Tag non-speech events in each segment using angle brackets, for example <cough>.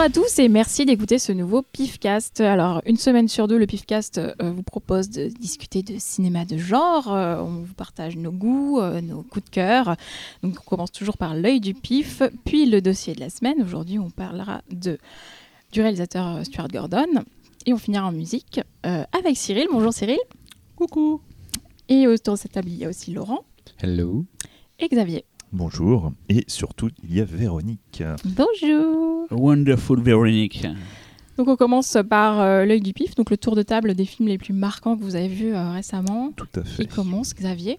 Bonjour à tous et merci d'écouter ce nouveau PIFcast. Alors, une semaine sur deux, le PIFcast euh, vous propose de discuter de cinéma de genre. Euh, on vous partage nos goûts, euh, nos coups de cœur. Donc, on commence toujours par l'œil du PIF, puis le dossier de la semaine. Aujourd'hui, on parlera de, du réalisateur Stuart Gordon et on finira en musique avec Cyril. Bonjour Cyril. Coucou. Et autour de cette table, il y a aussi Laurent. Hello. Et Xavier. Bonjour. Et surtout, il y a Véronique. Bonjour. Wonderful Véronique. Donc on commence par euh, l'œil du pif, donc le tour de table des films les plus marquants que vous avez vus euh, récemment. Tout à fait. Qui commence, Xavier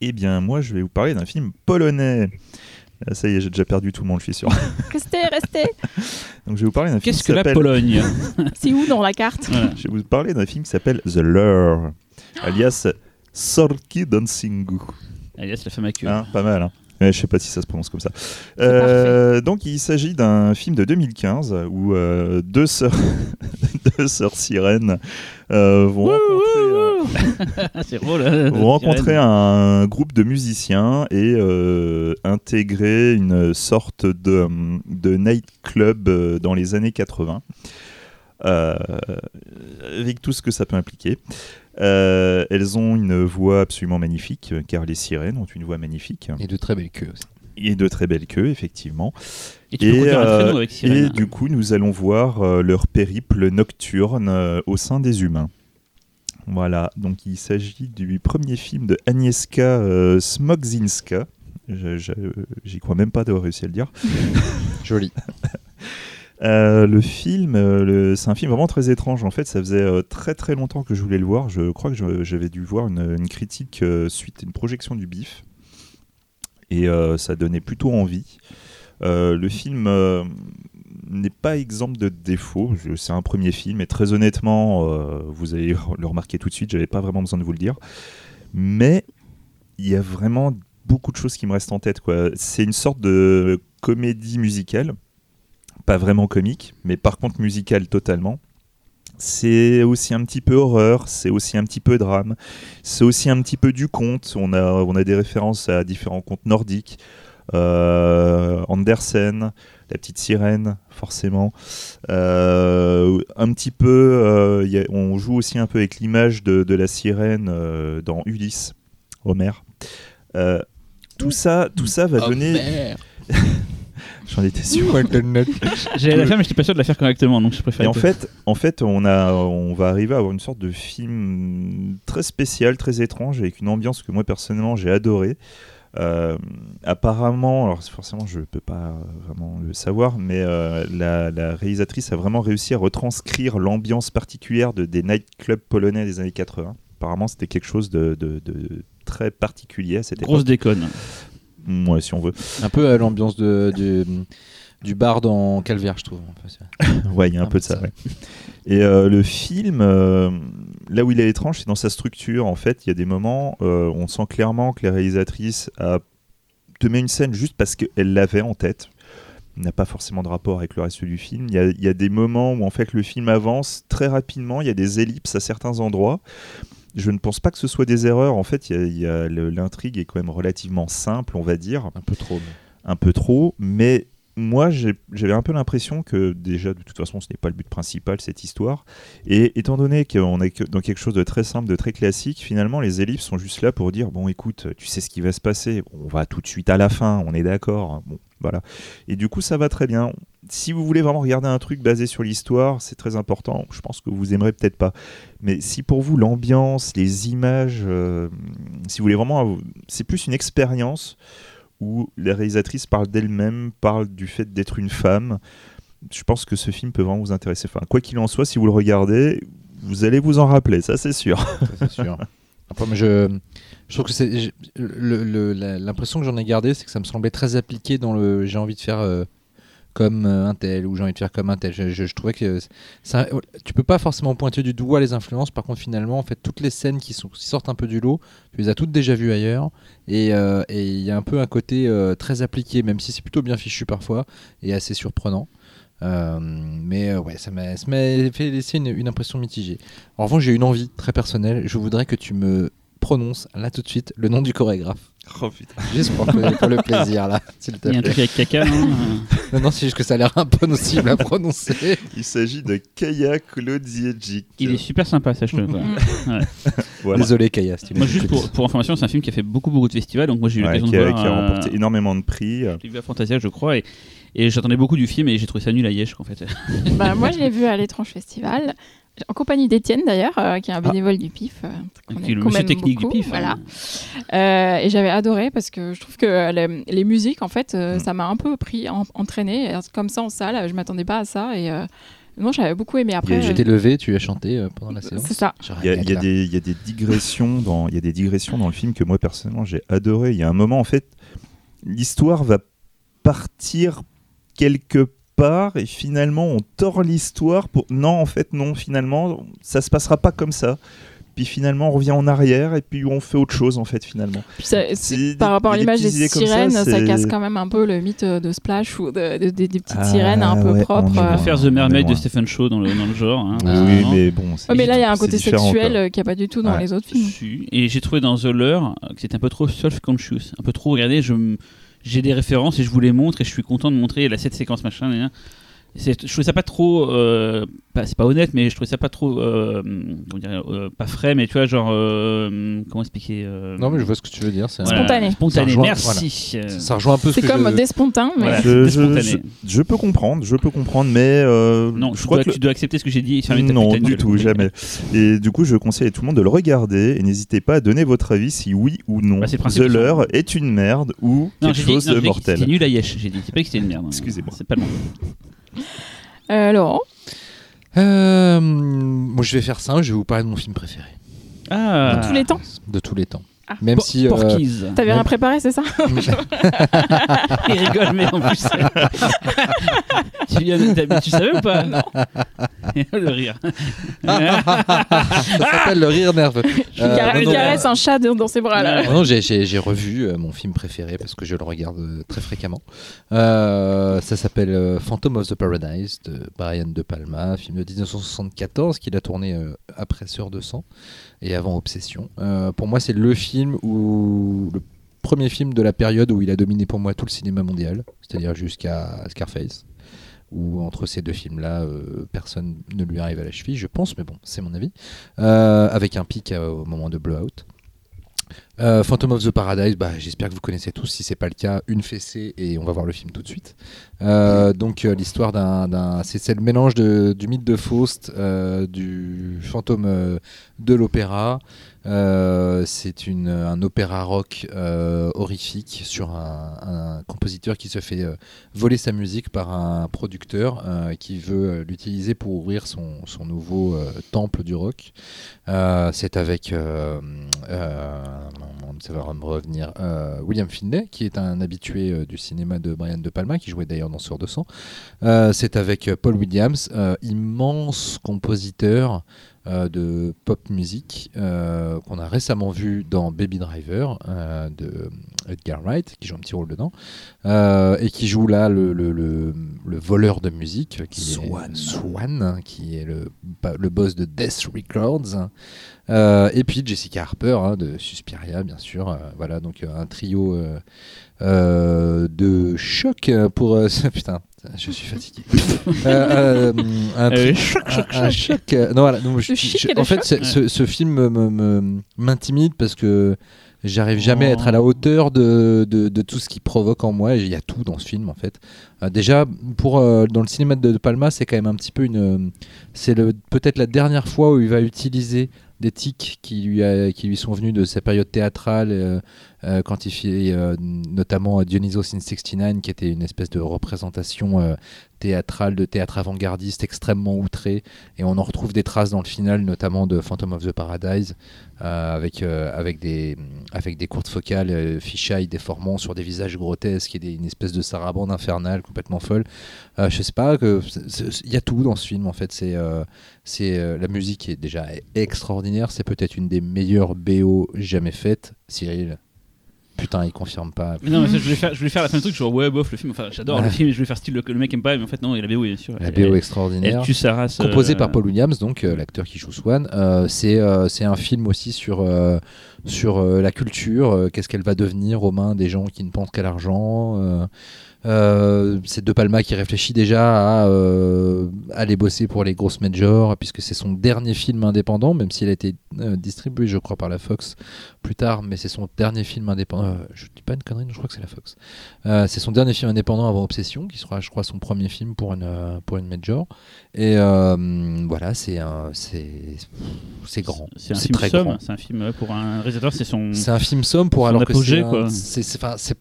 Eh bien, moi, je vais vous parler d'un film polonais. Ah, ça y est, j'ai déjà perdu tout le monde, je suis sûr. <laughs> Restez, restez. Donc, je vais vous parler d'un film Qu'est-ce qui que la s'appelle- Pologne? <laughs> C'est où dans la carte? Voilà. Je vais vous parler d'un film qui s'appelle The Lure, alias Sorki Dansingu. Alias la femme à queue. Hein, pas mal, hein Ouais, je sais pas si ça se prononce comme ça. Euh, donc, il s'agit d'un film de 2015 où euh, deux sœurs, <laughs> deux sœurs sirènes euh, vont rencontrer, <laughs> c'est drôle. hein, vont rencontrer sirène. un groupe de musiciens et euh, intégrer une sorte de, de nightclub dans les années 80. Euh, avec tout ce que ça peut impliquer. Euh, elles ont une voix absolument magnifique, car les sirènes ont une voix magnifique. Et de très belles queues aussi. Et de très belles queues, effectivement. Et euh, traîneau avec sirène. et du coup, nous allons voir euh, leur périple nocturne euh, au sein des humains. Voilà, donc il s'agit du premier film de Agnieszka euh, je- J'y crois même pas d'avoir réussi à le dire. Joli. <laughs> Euh, le film, euh, c'est un film vraiment très étrange. En fait, ça faisait euh, très très longtemps que je voulais le voir. Je crois que j'avais dû voir une, critique suite à une projection du BIF. Et ça donnait plutôt envie. Le film n'est pas exempt de défauts. Je- C'est un premier film et très honnêtement, vous allez le remarquer tout de suite, j'avais pas vraiment besoin de vous le dire. Mais il y a vraiment beaucoup de choses qui me restent en tête. C'est une sorte de comédie musicale pas vraiment comique, mais par contre musical totalement. C'est aussi un petit peu horreur, c'est aussi un petit peu drame, c'est aussi un petit peu du conte. On a, on a des références à différents contes nordiques. Euh, Andersen, la petite sirène, forcément. Euh, un petit peu, euh, y a- on joue aussi un peu avec l'image de, de la sirène dans Ulysse, Homer. Tout ça, tout ça va Oh, donner. <laughs> J'en étais sûr. J'avais la femme, mais j'étais pas sûr de la faire correctement, donc je préfère. Et en fait, en fait on, a, on va arriver à avoir une sorte de film très spécial, très étrange, avec une ambiance que moi personnellement j'ai adoré. Euh, apparemment, alors forcément je peux pas vraiment le savoir, mais euh, la, la réalisatrice a vraiment réussi à retranscrire l'ambiance particulière de, des nightclubs polonais des années 80. Apparemment c'était quelque chose de, de- de très particulier à cette grosse époque. déconne. Ouais, si on veut. Un peu à l'ambiance de, du, du bar dans Calvaire, je trouve. <laughs> Ouais, il y a un, peu de ça. ouais. Et euh, le film, euh, là où il est étrange, c'est dans sa structure. En fait, il y a des moments, euh, on sent clairement que la réalisatrice a te met une scène juste parce qu'elle l'avait en tête. Il n'a pas forcément de rapport avec le reste du film. Il y, a, il y a des moments où en fait le film avance très rapidement. Il y a des ellipses à certains endroits. Je ne pense pas que ce soit des erreurs. En fait, l'intrigue est quand même relativement simple, on va dire Un peu trop. mais- un peu trop, mais moi j'avais un peu l'impression que déjà de toute façon ce n'est pas le but principal cette histoire, et étant donné qu'on est dans quelque chose de très simple, de très classique, finalement les ellipses sont juste là pour dire bon écoute, tu sais ce qui va se passer, on va tout de suite à la fin, on est d'accord, bon voilà, et du coup ça va très bien. Si vous voulez vraiment regarder un truc basé sur l'histoire, c'est très important. Je pense que vous aimerez peut-être pas. Mais si pour vous l'ambiance, les images, euh, si vous voulez vraiment, c'est plus une expérience où la réalisatrice parle d'elle-même, parle du fait d'être une femme. Je pense que ce film peut vraiment vous intéresser. Enfin, quoi qu'il en soit, si vous le regardez, vous allez vous en rappeler, ça c'est sûr. Je, trouve que l'impression que j'en ai gardé, c'est que ça me semblait très appliqué dans le j'ai envie de faire euh, comme euh, un tel ou j'ai envie de faire comme un tel. Je, trouvais que ça, tu peux pas forcément pointer du doigt les influences. Par contre, finalement, en fait, toutes les scènes qui, sont, qui sortent un peu du lot, tu les as toutes déjà vues ailleurs. Et euh, il y a un peu un côté euh, très appliqué, même si c'est plutôt bien fichu parfois et assez surprenant. Mais ouais, ça m'a ça m'a fait laisser une, une impression mitigée. En revanche, j'ai une envie très personnelle. Je voudrais que tu me prononces là tout de suite le nom du chorégraphe. <laughs> Oh putain. Juste pour, le- pour le <laughs> plaisir là, s'il te Il y a un truc avec caca, non <laughs> Non, non, c'est juste que ça a l'air impossible à prononcer. Il s'agit de Kaya Klodziejczyk. Il est super sympa, sache-le. Ouais. Voilà. Désolé, Kaya. si tu Moi, juste pour, pour information, c'est un film qui a fait beaucoup, beaucoup de festivals. Donc, moi, j'ai eu Ouais, l'occasion de voir. qui a euh, remporté énormément de prix. je l'ai vu à Fantasia, je crois. Et, et j'attendais beaucoup du film et j'ai trouvé ça nul à Yesh, en fait. Bah, moi, je l'ai vu à l'étrange festival. En compagnie d'Étienne d'ailleurs, euh, qui est un bénévole du PIF. euh, Qui est le monsieur technique beaucoup, du PIF. Voilà. hein. Euh, et j'avais adoré parce que je trouve que euh, les, les musiques, en fait, euh, Mm. ça m'a un peu pris, en- entraîné. Comme ça en salle, je m'attendais pas à ça. Et euh, non, j'avais beaucoup aimé. Après, Tu t'es levé, tu as chanté euh, pendant la séance. c'est ça. Il y, a, y des, il y a des digressions dans, il y a des digressions dans le film que moi personnellement j'ai adoré. Il y a un moment en fait, l'histoire va partir quelque part et finalement on tord l'histoire pour. Non en fait non finalement ça se passera pas comme ça. Puis finalement on revient en arrière et puis on fait autre chose en fait finalement. Puis ça- C'est- par rapport à il y a l'image des ça, sirènes, ça, casse quand même un peu le mythe de Splash ou de, de- de- des petites Ah, sirènes un peu propres. on euh. Faire The Mermaid de. Stephen Shaw dans le, dans le genre. hein. Ah, oui mais bon. c'est- Ouais, mais là, il y a un côté sexuel qu'il n'y a pas du tout dans Ouais. les autres films. Et j'ai trouvé dans The Lure euh, que c'était un peu trop self-conscious, un peu trop. Regardez, je m- j'ai des références et je vous les montre et je suis content de montrer la cette séquence machin. C'est- Je trouvais ça pas trop, euh, c'est pas honnête, mais je trouvais ça pas trop, euh, comment dire, euh, pas frais, mais tu vois, genre, euh, comment expliquer euh, Non, mais je vois ce que tu veux dire. c'est voilà, Spontané. Spontané, Ça rejoint- merci. Ça rejoint un peu ce C'est que comme je... des spontins, mais Voilà. Je, c'était je, je- je peux comprendre, je peux comprendre, mais euh, non, je crois dois, que tu dois accepter ce que j'ai dit et non du tout, jamais. Et du coup, je conseille à tout le monde de le regarder et n'hésitez pas à donner votre avis si oui ou non Bah, c'est le The Lure est une merde ou Non, quelque dit, chose non, de mortel. C'était nul à Yesh, j'ai dit. C'est pas que c'était une merde. hein. Excusez-moi. C'est pas le. Euh, Laurent, Euh, moi, je vais faire ça. Je vais vous parler de mon film préféré Ah, tous les temps. de tous les temps. Ah. Même Por- si euh, Porky's. T'avais Même- rien préparé, c'est ça <laughs> <laughs> Il rigole, mais en plus. tu, viens, t'as- tu savais ou pas Non. <laughs> le rire. ça s'appelle le rire nerveux. Il Euh, car- non, il non, caresse un chat de- dans ses bras là. Non, non, j'ai- revu euh, mon film préféré parce que je le regarde euh, très fréquemment. Euh, ça s'appelle euh, Phantom of the Paradise de Brian De Palma, film de 1974 qu'il a tourné euh, après Sœur de sang et avant Obsession. Euh, pour moi, c'est le film où le premier film de la période où il a dominé pour moi tout le cinéma mondial, c'est-à-dire jusqu'à Scarface. Où entre ces deux films-là, euh, personne ne lui arrive à la cheville, je pense, mais bon, c'est mon avis. Euh, avec un pic au moment de Blowout. Euh, Phantom of the Paradise, bah, j'espère que vous connaissez tous. Si c'est pas le cas, une fessée et on va voir le film tout de suite. Euh, donc euh, l'histoire d'un, c'est, le mélange du mythe de Faust, du fantôme de l'opéra. C'est un opéra rock horrifique sur un, compositeur qui se fait voler sa musique par un producteur qui veut l'utiliser pour ouvrir son, nouveau temple du rock. C'est avec, euh, ça va me revenir, euh, William Finlay, qui est un habitué euh, du cinéma de Brian De Palma, qui jouait d'ailleurs dans Sœur de sang. Euh, c'est avec Paul Williams, immense compositeur de pop musique euh, qu'on a récemment vu dans Baby Driver euh, de Edgar Wright, qui joue un petit rôle dedans, euh, et qui joue là le, le, le- le voleur de musique, qui Swan. est Swan, qui est le, le boss de Death Records. Euh, et puis Jessica Harper hein, de Suspiria, bien sûr. Euh, voilà, donc euh, un trio euh, euh, de choc pour. euh, <laughs> putain, je suis fatigué. <laughs> Euh, euh, un, Euh, tri- choc, choc, un- un choc. choc, non, voilà, je- je- en fait, ce, ce film m'intimide parce que j'arrive jamais à être à Oh. la hauteur de, de, de tout ce qu'il provoque en moi. Et il y a tout dans ce film, en fait. Euh, déjà, pour, euh, dans le cinéma de, de Palma, c'est quand même un petit peu une. C'est le- peut-être la dernière fois où il va utiliser des tics qui lui, a- qui lui sont venus de sa période théâtrale, euh, fait euh, notamment Dionysos in 69, qui était une espèce de représentation euh, théâtrale, de théâtre avant-gardiste extrêmement outré. Et on en retrouve des traces dans le final, notamment de Phantom of the Paradise, euh, avec, euh, avec, des, avec des courtes focales, fisheye déformant sur des visages grotesques et une espèce de sarabande infernale complètement folle. Je sais pas, il y a tout dans ce film en fait. C'est la musique est déjà extraordinaire. C'est peut-être une des meilleures BO jamais faites. Cyril, putain, il confirme pas. Mais non, mais ça, je voulais faire, je voulais faire la fin du truc, genre ouais, bof, le film, enfin j'adore le film, je voulais faire style le, le mec aime pas, mais en fait non, il la BO bien sûr. La Elle- BO extraordinaire. Elle tue sa race. composé euh, par Paul Williams, donc euh, l'acteur qui joue Swan. Euh, c'est euh, c'est un film aussi sur, sur la culture, qu'est-ce qu'elle va devenir aux mains des gens qui ne pensent qu'à l'argent. Euh, c'est De Palma qui réfléchit déjà à euh, aller bosser pour les grosses majors, puisque c'est son dernier film indépendant, même s'il a été euh, distribué, je crois, par la Fox plus tard, mais c'est son dernier film indépendant. je dis pas une connerie, non, je crois que c'est la Fox. C'est son dernier film indépendant avant Obsession, qui sera, je crois, son premier film pour une, pour une major. Et voilà, c'est un- c'est grand. C'est un film très somme, grand. c'est un film pour un réalisateur, c'est son. C'est un film somme pour alors que c'est c'est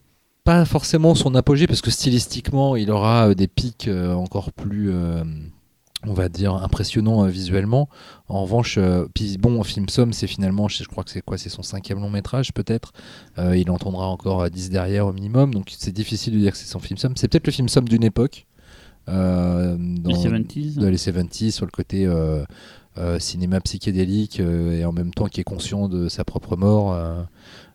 pas forcément son apogée parce que stylistiquement il aura euh, des pics euh, encore plus euh, on va dire impressionnants euh, visuellement. En revanche, euh, puis bon, film somme, c'est finalement, je, je crois que c'est quoi, c'est son cinquième long métrage peut-être. Euh, il entendra encore euh, 10 derrière au minimum, donc c'est difficile de dire que c'est son film somme. C'est peut-être le film somme d'une époque. dans- Les 70s. de les 70 sur le côté cinéma psychédélique et en même temps qui est conscient de sa propre mort.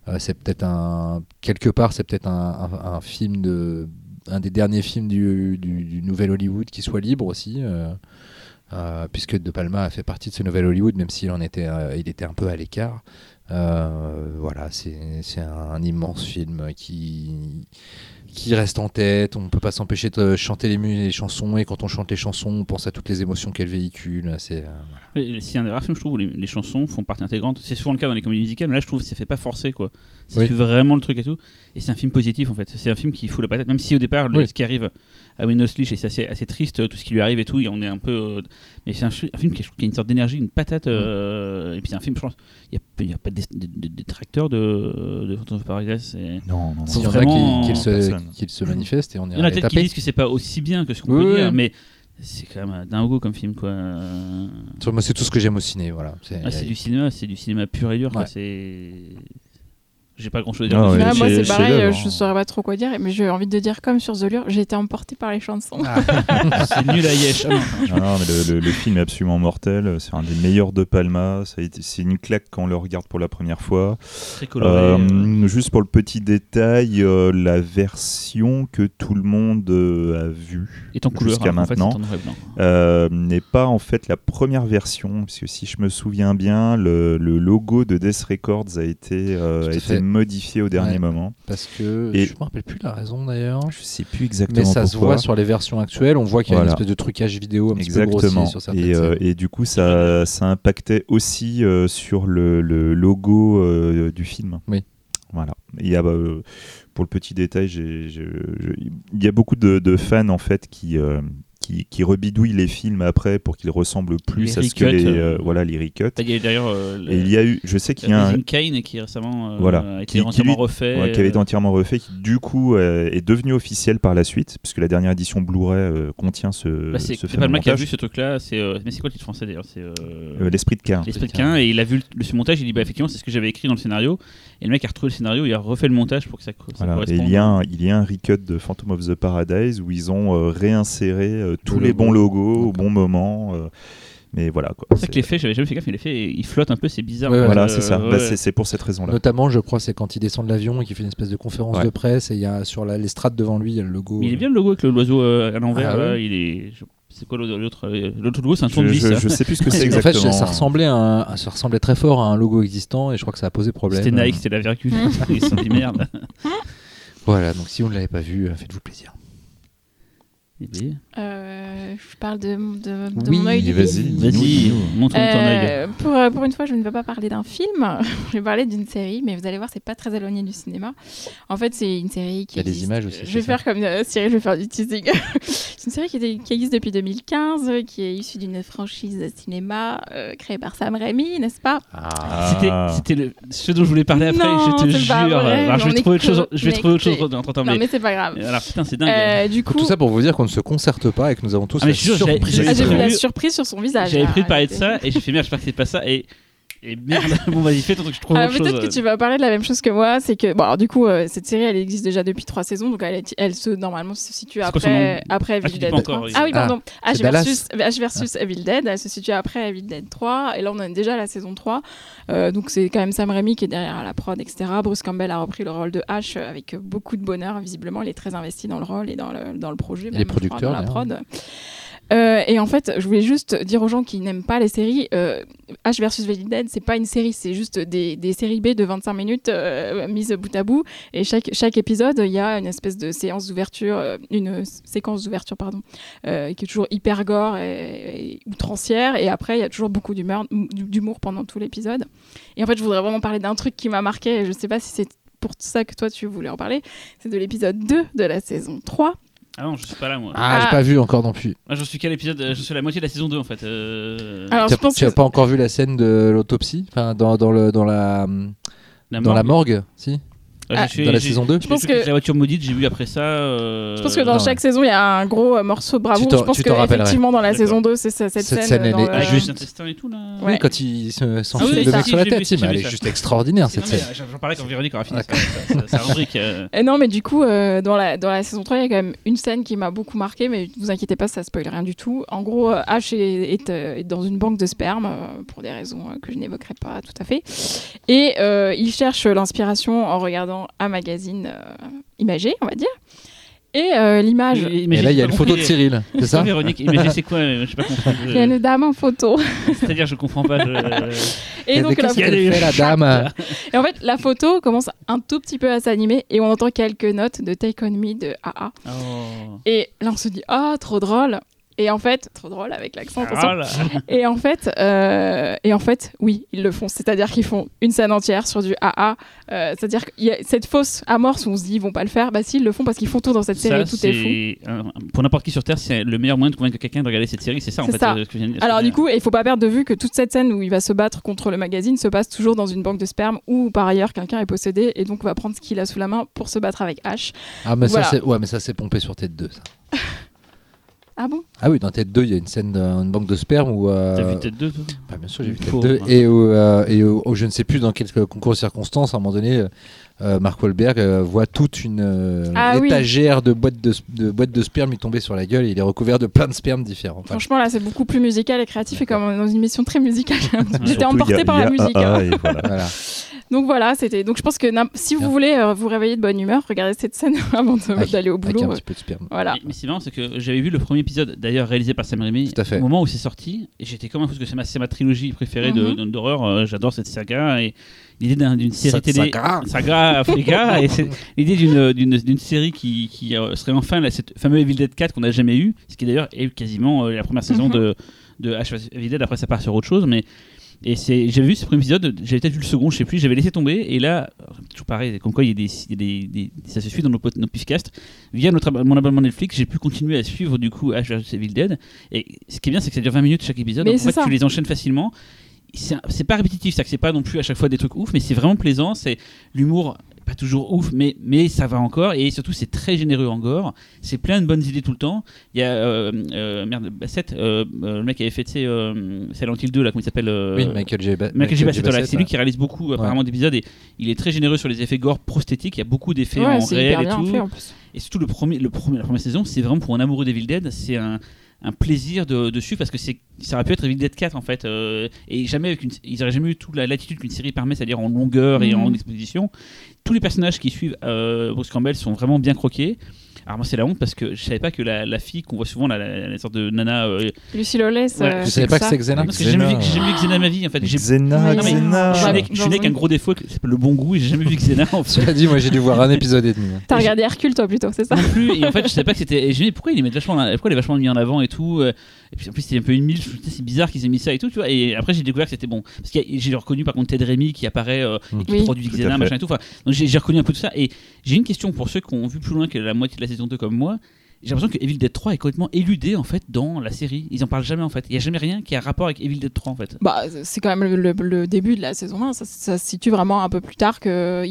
Euh, c'est peut-être un quelque part c'est peut-être un, film de un des derniers films du, du- nouvel Hollywood qui soit libre aussi. euh, euh, puisque De Palma a fait partie de ce nouvel Hollywood, même s'il en était un peu à l'écart. Euh, voilà, c'est un, immense film qui qui reste en tête. On peut pas s'empêcher de chanter les, les chansons et quand on chante les chansons, on pense à toutes les émotions qu'elles véhiculent. C'est euh, un des rares films, je trouve, où les, les chansons font partie intégrante. C'est souvent le cas dans les comédies musicales, mais là, je trouve que ça fait pas forcer, quoi. Ça Oui. fait vraiment le truc et tout. Et c'est un film positif, en fait. C'est un film qui fout la patate, même si au départ, le- Oui. ce qui arrive à Windows Leach, et c'est assez, assez triste, tout ce qui lui arrive et tout, et on est un peu. euh, mais c'est un, fi- un film qui, a une sorte d'énergie, une patate. euh, et puis c'est un film, je pense, il n'y a, pas de dé- de- de- détracteurs de, de Phantom of Paradise. c'est- Non, non, non. S'il y en a vraiment qui, qui se, manifestent et on est Il y en a peut-être qui disent que c'est pas aussi bien que ce qu'on Oui, peut oui. dire, mais c'est quand même dingo comme film, quoi. Euh, Moi, c'est tout ce que j'aime au ciné. Voilà. C'est Ah, c'est du cinéma, c'est du cinéma pur et dur. Ouais. C'est. J'ai pas grand chose à dire. Ah ouais, moi, c'est pareil, je hein. saurais pas trop quoi dire, mais j'ai envie de dire, comme sur The Lure, j'ai été emportée par les chansons. <laughs> c'est nul à Yesh. Ah non, Ah non, mais le, le- le film est absolument mortel. C'est un des meilleurs de Palma. C'est une claque quand on le regarde pour la première fois. très coloré. Euh, euh. juste pour le petit détail, euh, la version que tout le monde euh, a vue est en couleur. jusqu'à fait, maintenant c'est en noir et blanc. euh, n'est pas en fait la première version, puisque si je me souviens bien, le, le logo de Death Records a été, euh, a. modifié au dernier Ouais. moment. Parce que Et- je me rappelle plus la raison d'ailleurs. Je sais plus exactement Mais ça se voit sur les versions actuelles. On voit qu'il y a Voilà. une espèce de trucage vidéo un petit peu Exactement. grossier sur certaines Et, euh, et du coup, ça, ça impactait aussi euh, sur le, le logo euh, du film. Oui. Voilà. Il y a, bah, pour le petit détail, il y a beaucoup de, de fans en fait qui, qui, qui rebidouillent les films après pour qu'ils ressemblent plus Les à ce que les, euh, voilà les recuts. Il y a eu d'ailleurs. euh, Et il y a eu, je sais qu'il y a un, Kane qui récemment euh, Voilà. a été Qui- qui entièrement lui- refait. Ouais, qui avait été euh, entièrement refait, qui du coup euh, est devenu officiel par la suite, puisque la dernière édition Blu-ray contient ce, bah, c'est ce c'est pas mec qui a vu ce truc-là. c'est, euh, Mais c'est quoi le titre français d'ailleurs C'est. L'esprit de Cain. L'esprit de Cain, et il a vu le, le- ce montage, il dit bah effectivement c'est ce que j'avais écrit dans le scénario, et le mec a retrouvé le scénario, il a refait le montage pour que ça, ça Voilà. Et corresponde. il y, a un, il y a un recut de Phantom of the Paradise où ils ont réinséré tous Le les logo. bons logos au bon moment. euh, mais voilà quoi. C'est vrai que l'effet, j'avais jamais fait gaffe, mais l'effet il flotte un peu, c'est bizarre. Ouais, ouais. Voilà, Euh, c'est ça. Bah, ouais. c'est- c'est pour cette raison-là. Notamment, je crois, c'est quand il descend de l'avion et qu'il fait une espèce de conférence Ouais. de presse et il y a sur la- l'estrade devant lui, il y a le logo. Mais il est bien le logo avec le- l'oiseau euh, à l'envers. Ah il est. je- C'est quoi l'autre l'autre euh, logo, c'est un Je, tournevis. je, ça. je sais plus ce que <laughs> c'est En fait, exactement. ça ressemblait, à un- ça ressemblait très fort à un logo existant et je crois que ça a posé problème. C'était Nike, c'était la virgule. <laughs> Ils se sont dit merde. <laughs> Voilà, donc si vous ne l'avez pas vu, euh, faites-vous plaisir. Euh, je parle de, de, de Oui, mon œil du vas-y. Vas-y, montre-nous ton œil. Euh, pour, euh, pour une fois, je ne vais pas parler d'un film, <laughs> je vais parler d'une série, mais vous allez voir, c'est pas très éloigné du cinéma. En fait, c'est une série qui Il y a des images aussi, Je vais ça faire comme euh, Cyril, je vais faire du teasing. <laughs> c'est une série qui, était- qui existe depuis 2015, euh, qui est issue d'une franchise de cinéma euh, créée par Sam Raimi, n'est-ce pas? Ah, C'était, ce dont je voulais parler après, Non, je te jure. vrai, Alors, je vais trouver autre chose, je vais trouver autre chose connectés. entre temps. Non, mais- mais c'est pas grave. Alors putain, c'est dingue. Euh, du coup, Tout ça pour vous dire qu'on ne se concerte pas et que nous avons tous Ah, mais la je jure, surprise. j'avais ah, vu la surprise sur son visage. J'avais pris de parler de ça et j'ai fait merde, j'espère que c'est pas ça. Et, et merde, <laughs> bon vas-y, fais ton truc, je trouve Ah, autre chose. Peut-être que tu vas parler de la même chose que moi, c'est que bon alors du coup euh, cette série elle existe déjà depuis trois saisons donc elle, est- elle se normalement se situe après après Ah, Evil Dead pas 3. encore, oui. Ah oui pardon, H c'est Dallas. versus H versus Evil Dead, elle se situe après Evil Dead 3 et là on a déjà la saison 3. Euh, donc c'est quand même Sam Raimi qui est derrière la prod etc. Bruce Campbell a repris le rôle de H avec beaucoup de bonheur visiblement il est très investi dans le rôle et dans le, dans le projet. les même, crois, producteurs, dans la prod. Euh, et en fait, je voulais juste dire aux gens qui n'aiment pas les séries, euh, H versus Evil Dead, c'est pas une série, c'est juste des, séries B de 25 minutes euh, mises bout à bout. Et chaque, chaque épisode, il y a une espèce de séance d'ouverture, euh, une séquence d'ouverture, pardon, euh, qui est toujours hyper gore et, outrancière. Et après, il y a toujours beaucoup d'humour pendant tout l'épisode. Et en fait, je voudrais vraiment parler d'un truc qui m'a marqué. Et je sais pas si c'est pour ça que toi tu voulais en parler. C'est de l'épisode 2 de la saison 3. Ah non, je suis pas là moi. Ah, j'ai Ah. pas vu encore non plus. Moi, je suis qu'à l'épisode, euh, je suis à la moitié de la saison 2 en fait. euh, Alors, tu je pense tu as que pas encore vu la scène de l'autopsie? Enfin, dans, dans, le, dans, la, dans la morgue, si? Ah, je suis- Dans la saison 2 j'ai pense que- la voiture maudite, j'ai vu après ça. euh, Je pense que dans non, chaque saison, il y a un gros euh, morceau de bravoure. Je pense tu que effectivement dans la saison 2, c'est ça- cette, Cette scène. scène, elle dans est- Ah, juste- et tout là. Ouais. Oui, quand il se- s'enfile Ah oui, le mec sur la tête, mais elle est juste extraordinaire cette scène. euh, J'en parlais quand Véronique aura fini sa, rubrique. <laughs> non, mais du coup, dans, la, dans la saison 3, il y a quand même une scène qui m'a beaucoup marqué, mais ne vous inquiétez pas, ça spoil rien du tout. En gros, Ash est, est, est dans une banque de sperme, pour des raisons que je n'évoquerai pas tout à fait. Et euh, il cherche l'inspiration en regardant un magazine euh, imagé, on va dire. Et euh, l'image. Mais- Et là, j'ai il y a une photo de. Cyril, <laughs> c'est ça Véronique, c'est quoi euh, Je sais pas compris. Il y a une dame en photo. C'est-à-dire, je comprends pas. je- <laughs> Et donc, la, des fait, la <laughs> dame et en fait, la photo commence un tout petit peu à s'animer et on entend quelques notes de Take On Me de AA. Oh. Et là, on se dit, ah, trop drôle. Et en fait, trop drôle avec l'accent, attention. Ah là. Et en fait, euh, et en fait, oui, ils le font. C'est-à-dire qu'ils font une scène entière sur du AA. Euh, C'est-à-dire qu'il y a cette fausse amorce où on se dit ils vont pas le faire. Bah si, ils le font parce qu'ils font tout dans cette série. Ça, tout est fou. un- Pour n'importe qui sur Terre, c'est le meilleur moyen de convaincre quelqu'un de regarder cette série. C'est ça en C'est fait. ça. euh, ce que je viens de dire. Alors du coup, il faut pas perdre de vue que toute cette scène où il va se battre contre le magazine se passe toujours dans une banque de sperme où par ailleurs quelqu'un est possédé et donc va prendre ce qu'il a sous la main pour se battre avec H. Ah, mais Voilà. ça, c'est ouais, mais ça, c'est pompé sur Tête 2, ça. <laughs> Ah bon? Ah oui, dans Tête 2, il y a une scène d'une banque de sperme où. euh, T'as vu peut-être deux, toi? Bah, bien sûr, j'ai vu Tête Pauvre. 2. Et, où, euh, et où- où je ne sais plus dans quel concours de circonstances, à un moment donné, euh, Mark Wahlberg euh, voit toute une euh, Ah oui. étagère de boîtes de, de boîtes de sperme lui tomber sur la gueule et il est recouvert de plein de sperme différents. Enfin, Franchement là, c'est beaucoup plus musical et créatif et comme dans une émission très musicale. <laughs> J'étais a- par la musique. Hein. et voilà. <laughs> voilà. Donc voilà, c'était. Donc je pense que si vous Bien. voulez euh, vous réveiller de bonne humeur, regardez cette scène <laughs> avant de- Avec- d'aller au Avec boulot. un petit peu de sperme. Voilà. Mais, mais c'est marrant, c'est que j'avais vu le premier épisode, d'ailleurs réalisé par Sam Raimi, au moment où c'est sorti, et j'étais comme un fou parce que c'est ma, c'est ma trilogie préférée de- de- d'horreur. J'adore cette saga et l'idée d'un- d'une série télé, saga. saga Africa, <laughs> et l'idée d'une d'une d'une série qui, qui euh, serait enfin la, cette fameuse Evil Dead 4 qu'on n'a jamais eu, ce qui d'ailleurs est quasiment euh, la première saison Mhm. de de Evil Dead. Après ça part sur autre chose, mais et c'est, j'avais vu ce premier épisode, j'avais peut-être vu le second, je sais plus, j'avais laissé tomber, et là, toujours pareil, comme quoi il y a des, il y a des, des- ça se suit dans nos, nos pifcasts. Via notre, mon abonnement Netflix, j'ai pu continuer à suivre du coup H vs Evil Dead. Et ce qui est bien, c'est que ça dure 20 minutes chaque épisode, Mais donc en c'est fait, ça. tu les enchaînes facilement. C'est, pas répétitif, c'est que c'est pas non plus à chaque fois des trucs ouf, mais c'est vraiment plaisant, c'est l'humour pas toujours ouf, mais, mais ça va encore, et surtout c'est très généreux en gore, c'est plein de bonnes idées tout le temps. Il y a, euh, euh, merde, Bassett, euh, euh, le mec qui avait fait, tu sais, euh, Silent Hill 2, là, comment il s'appelle euh, Oui, Michael J. Ba- Michael J. Bassett, voilà, c'est lui ouais. qui réalise beaucoup apparemment d'épisodes et il est très généreux sur les effets gore prosthétiques. Il y a beaucoup d'effets Ouais, en réel et tout. fait en plus. Et surtout le premier, le premier, la première saison, c'est vraiment pour un amoureux d'Evil Dead, c'est un, un plaisir de, de suivre parce que c'est, ça aurait pu être Evil Dead 4 en fait. euh, et jamais avec une, ils auraient jamais eu toute la latitude qu'une série permet, c'est-à-dire en longueur et Mhm. en exposition. Tous les personnages qui suivent euh, Bruce Campbell sont vraiment bien croqués. Alors moi c'est la honte parce que je savais pas que la, la fille qu'on voit souvent, la, la- la sorte de nana, euh. Ouais, euh, Je savais pas que c'est Xena. parce que j'ai jamais vu, j'ai jamais vu Xena ma vie en fait. J'ai- Xena, Ouais, Non, mais- Xena. je suis né- je suis né avec un gros défaut qui s'appelle le bon goût et j'ai jamais vu Xena en fait. Cela dit, moi j'ai dû voir un <laughs> épisode et demi. T'as regardé Hercule toi plutôt, c'est ça non plus et en fait je savais pas que c'était et je me dis pourquoi il est vachement pourquoi il est vachement mis en avant et tout euh, et puis en plus c'était un peu une mille je me dis, c'est bizarre qu'ils aient mis ça et tout tu vois et après j'ai découvert que c'était bon parce que j'ai reconnu par contre Ted Remy qui apparaît euh, et qui Oui. produit Xena machin et tout enfin, donc j'ai j'ai reconnu un peu tout ça et j'ai une question pour ceux qui ont vu plus loin que la moitié de la saison 2 comme moi j'ai l'impression que Evil Dead 3 est complètement éludé en fait dans la série ils en parlent jamais en fait il y a jamais rien qui a rapport avec Evil Dead 3 en fait Bah, c'est quand même le, le- le début de la saison 1. Ça, ça se situe vraiment un peu plus tard qu'il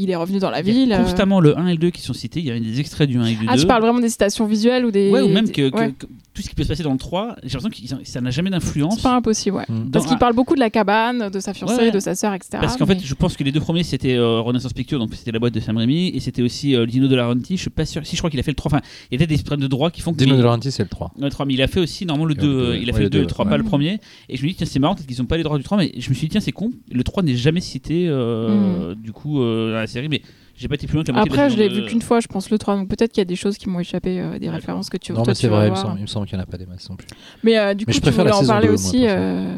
est revenu dans la il y ville. a euh. constamment le 1 et le 2 qui sont cités il y a des extraits du 1 et du 2 Ah, tu parles vraiment des citations visuelles ou des. Ouais, ou même que, que- Ouais. que tout ce qui peut se passer dans le 3, j'ai l'impression que ça n'a jamais d'influence. C'est pas impossible, ouais. Mm. Parce qu'il parle beaucoup de la cabane, de sa fiancée, Ouais, ouais. de sa sœur, etc. Parce qu'en mais- fait, je pense que les deux premiers c'était euh, Renaissance Pictures, donc c'était la boîte de Sam Raimi, et c'était aussi euh, Dino de la Laurentiis. Je suis pas sûr, si je crois qu'il a fait le 3. Enfin, il y avait des problèmes de droit droits qui font que. Dino les- De Laurentiis, c'est le 3. Ouais, 3, mais il a fait aussi normalement le Il y a le 2. deux, il a ouais, fait le le 2 et deux, le 3, ouais. pas le premier. Et je me dis, tiens, c'est marrant, peut-être qu'ils n'ont pas les droits du 3, mais je me suis dit, tiens, c'est con. Le 3 n'est jamais cité euh, du coup euh, dans la série, mais j'ai pas été plus loin que la Après, je l'ai vu qu'une fois, je pense, le 3. Donc peut-être qu'il y a des choses qui m'ont échappé, euh, des références que tu Non, toi, mais tu c'est vrai, il me semble, il me semble qu'il n'y en a pas des masses non plus. Mais euh, du Mais coup, je tu préfère voulais la en parler aussi. euh,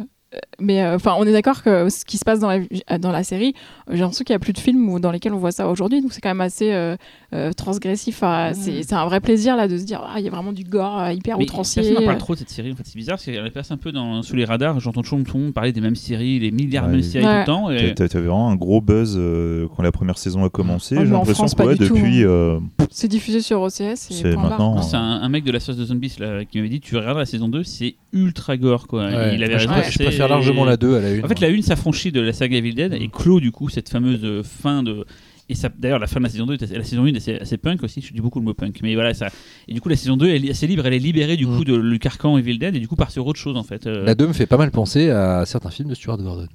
mais euh, enfin, on est d'accord que ce qui se passe dans la, dans la série, euh, j'ai l'impression qu'il n'y a plus de films où- dans lesquels on voit ça aujourd'hui. Donc c'est quand même assez euh, euh, transgressif. C'est c'est un vrai plaisir là de se dire, ah, il y a vraiment du gore euh, hyper Mais outrancier. personne n'en parle trop de cette série, en fait, c'est bizarre, parce qu'elle passe un peu dans, sous les radars. J'entends toujours tout le monde parler des mêmes séries, les milliards de Ouais. mêmes séries Ouais. tout le temps. et- T'a- t'a- T'avais vraiment un gros buzz euh, quand la première saison a commencé. Ah, J'ai l'impression que pas ouais, depuis. euh, C'est diffusé sur OCS. C'est maintenant. C'est un, un mec de la sauce de Zombies là, qui m'avait dit tu regardes la saison 2, c'est ultra gore quoi. Ouais. Il avait je, raison, préfère, je c'est- préfère largement la 2 à la 1. En fait, la 1 s'affranchit de la saga Evil Dead et clôt du coup cette fameuse fin de. Et ça, d'ailleurs, la fin de la saison 2, était assez- la saison 1 est assez, punk aussi. Je dis beaucoup le mot punk, mais voilà ça. Et du coup, la saison 2, elle est assez libre, elle est libérée du Mm. coup de le carcan Evil Dead et du coup part sur autre chose en fait. Euh, La 2 me fait pas mal penser à certains films de Stuart Gordon.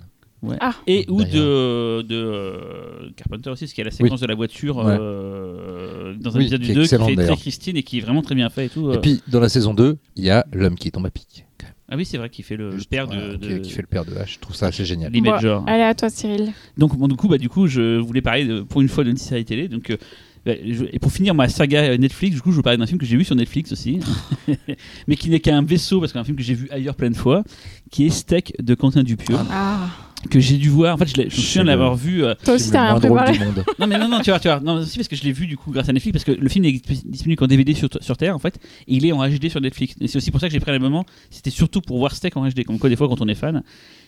Ah, et ou de, de euh, Carpenter aussi, parce qu'il y a la séquence de la voiture Ouais. euh, dans un Oui, épisode qui du est 2 qui fait très. Christine et qui est vraiment très bien fait et tout. Et euh. puis, dans la saison 2, il y a l'homme qui tombe à pic. Ah oui, c'est vrai qu'il fait le, Juste, père de, qui- de, qui, fait le père de H. Je trouve ça assez génial. Bon, Major. allez à toi, Cyril. Donc bon, du coup, bah, du coup, je voulais parler de- pour une fois d'une série télé. Donc, euh, bah, je- et pour finir ma saga euh, Netflix, du coup, je vous parler d'un film que j'ai vu sur Netflix aussi, <laughs> mais qui n'est qu'un vaisseau parce qu'un film que j'ai vu ailleurs plein de fois, qui est Steak de Quentin Dupieux, Ah, que j'ai dû voir. En fait, je, me souviens de l'avoir vu. euh, toi aussi, Film t'as rien préparé. non mais non non tu vois tu vois. Non aussi parce que je l'ai vu du coup grâce à Netflix parce que le film est disponible qu'en DVD sur, sur Terre en fait et il est en HD sur Netflix. Et c'est aussi pour ça que j'ai pris le moment c'était surtout pour voir Steak en HD comme quoi des fois quand on est fan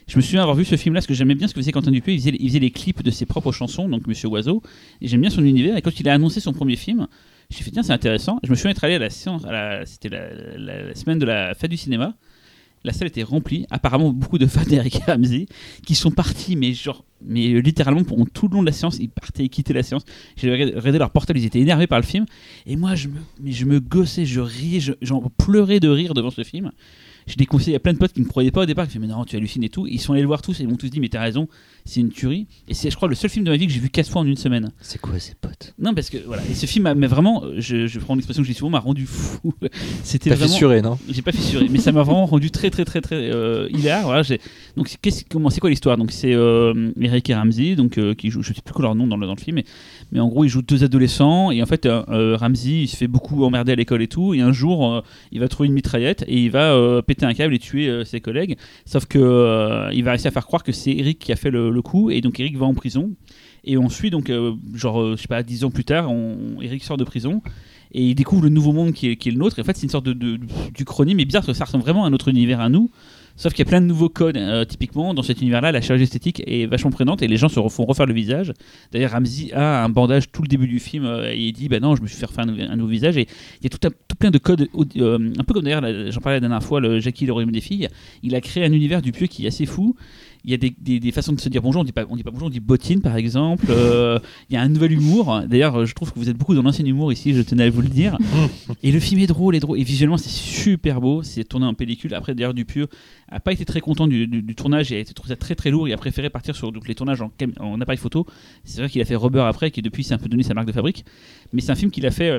je me souviens avoir vu ce film là parce que j'aimais bien ce que faisait Quentin Dupieux. Il faisait, il faisait les clips de ses propres chansons donc Monsieur Oiseau. Et j'aime bien son univers. Et quand il a annoncé son premier film j'ai fait tiens c'est intéressant. Je me souviens être allé à la séance la, c'était la, la- la semaine de la fête du cinéma la salle était remplie, apparemment beaucoup de fans d'Eric Ramsey qui sont partis, mais genre, mais littéralement pendant tout le long de la séance, ils partaient, ils quittaient la séance. J'ai regardé leur portable, ils étaient énervés par le film, et moi je me, mais je me gossais, je riais, je- j'en pleurais de rire devant ce film. Je l'ai conseillé à plein de potes qui ne me croyaient pas au départ, qui me disaient mais non tu hallucines et tout. Ils sont allés le voir tous et ils m'ont tous dit mais t'as raison, c'est une tuerie. Et c'est je crois le seul film de ma vie que j'ai vu quatre fois en une semaine. C'est quoi ces potes? Non parce que voilà, et ce film m'a mais vraiment, je, je prends l'expression que dis souvent, m'a rendu fou. <laughs> C'était T'as vraiment. fissuré, non? J'ai pas fissuré, mais ça m'a vraiment rendu très très très très euh, hilar. Voilà, j'ai- donc qu'est-ce, comment c'est quoi l'histoire? Donc c'est euh, Eric et Ramsey, donc euh, qui jouent, je sais plus quoi leur nom dans le, dans le film, mais, mais en gros ils jouent deux adolescents et en fait euh, euh, Ramsey il se fait beaucoup emmerder à l'école et tout et un jour il va trouver une mitraillette et il va péter un câble et tuer ses collègues. Sauf que il va réussir à faire croire que c'est Eric qui a fait le, le coup et donc Eric va en prison. Et on suit donc euh, genre euh, je sais pas dix ans plus tard, on, Eric sort de prison et il découvre le nouveau monde qui est, le nôtre. Et en fait, c'est une sorte de, de, du chronie, mais bizarre parce que ça ressemble vraiment à notre univers à nous. Sauf qu'il y a plein de nouveaux codes. Euh, typiquement, dans cet univers-là, la chirurgie esthétique est vachement présente et les gens se refont refaire le visage. D'ailleurs, Ramsey a un bandage tout le début du film et il dit Bah non, je me suis fait refaire un, nouveau- visage. Et il y a tout, un- tout plein de codes, un peu comme d'ailleurs, j'en parlais la dernière fois, le Jackie le royaume des filles. Il a créé un univers du pieux qui est assez fou. Il y a des, des- des façons de se dire bonjour. On dit pas, on dit pas bonjour, on dit bottine par exemple. Euh, il y a un nouvel humour. D'ailleurs, je trouve que vous êtes beaucoup dans l'ancien humour ici. Je tenais à vous le dire. <laughs> Et le film est drôle, est drôle. Et visuellement, c'est super beau. C'est tourné en pellicule. Après, d'ailleurs, Dupieux a pas été très content du, du- du tournage et a été trouvé ça très très lourd. Il a préféré partir sur donc, les tournages en appareil photo. C'est vrai qu'il a fait Rubber après, qui depuis s'est un peu donné sa marque de fabrique. Mais c'est un film qu'il a fait. euh,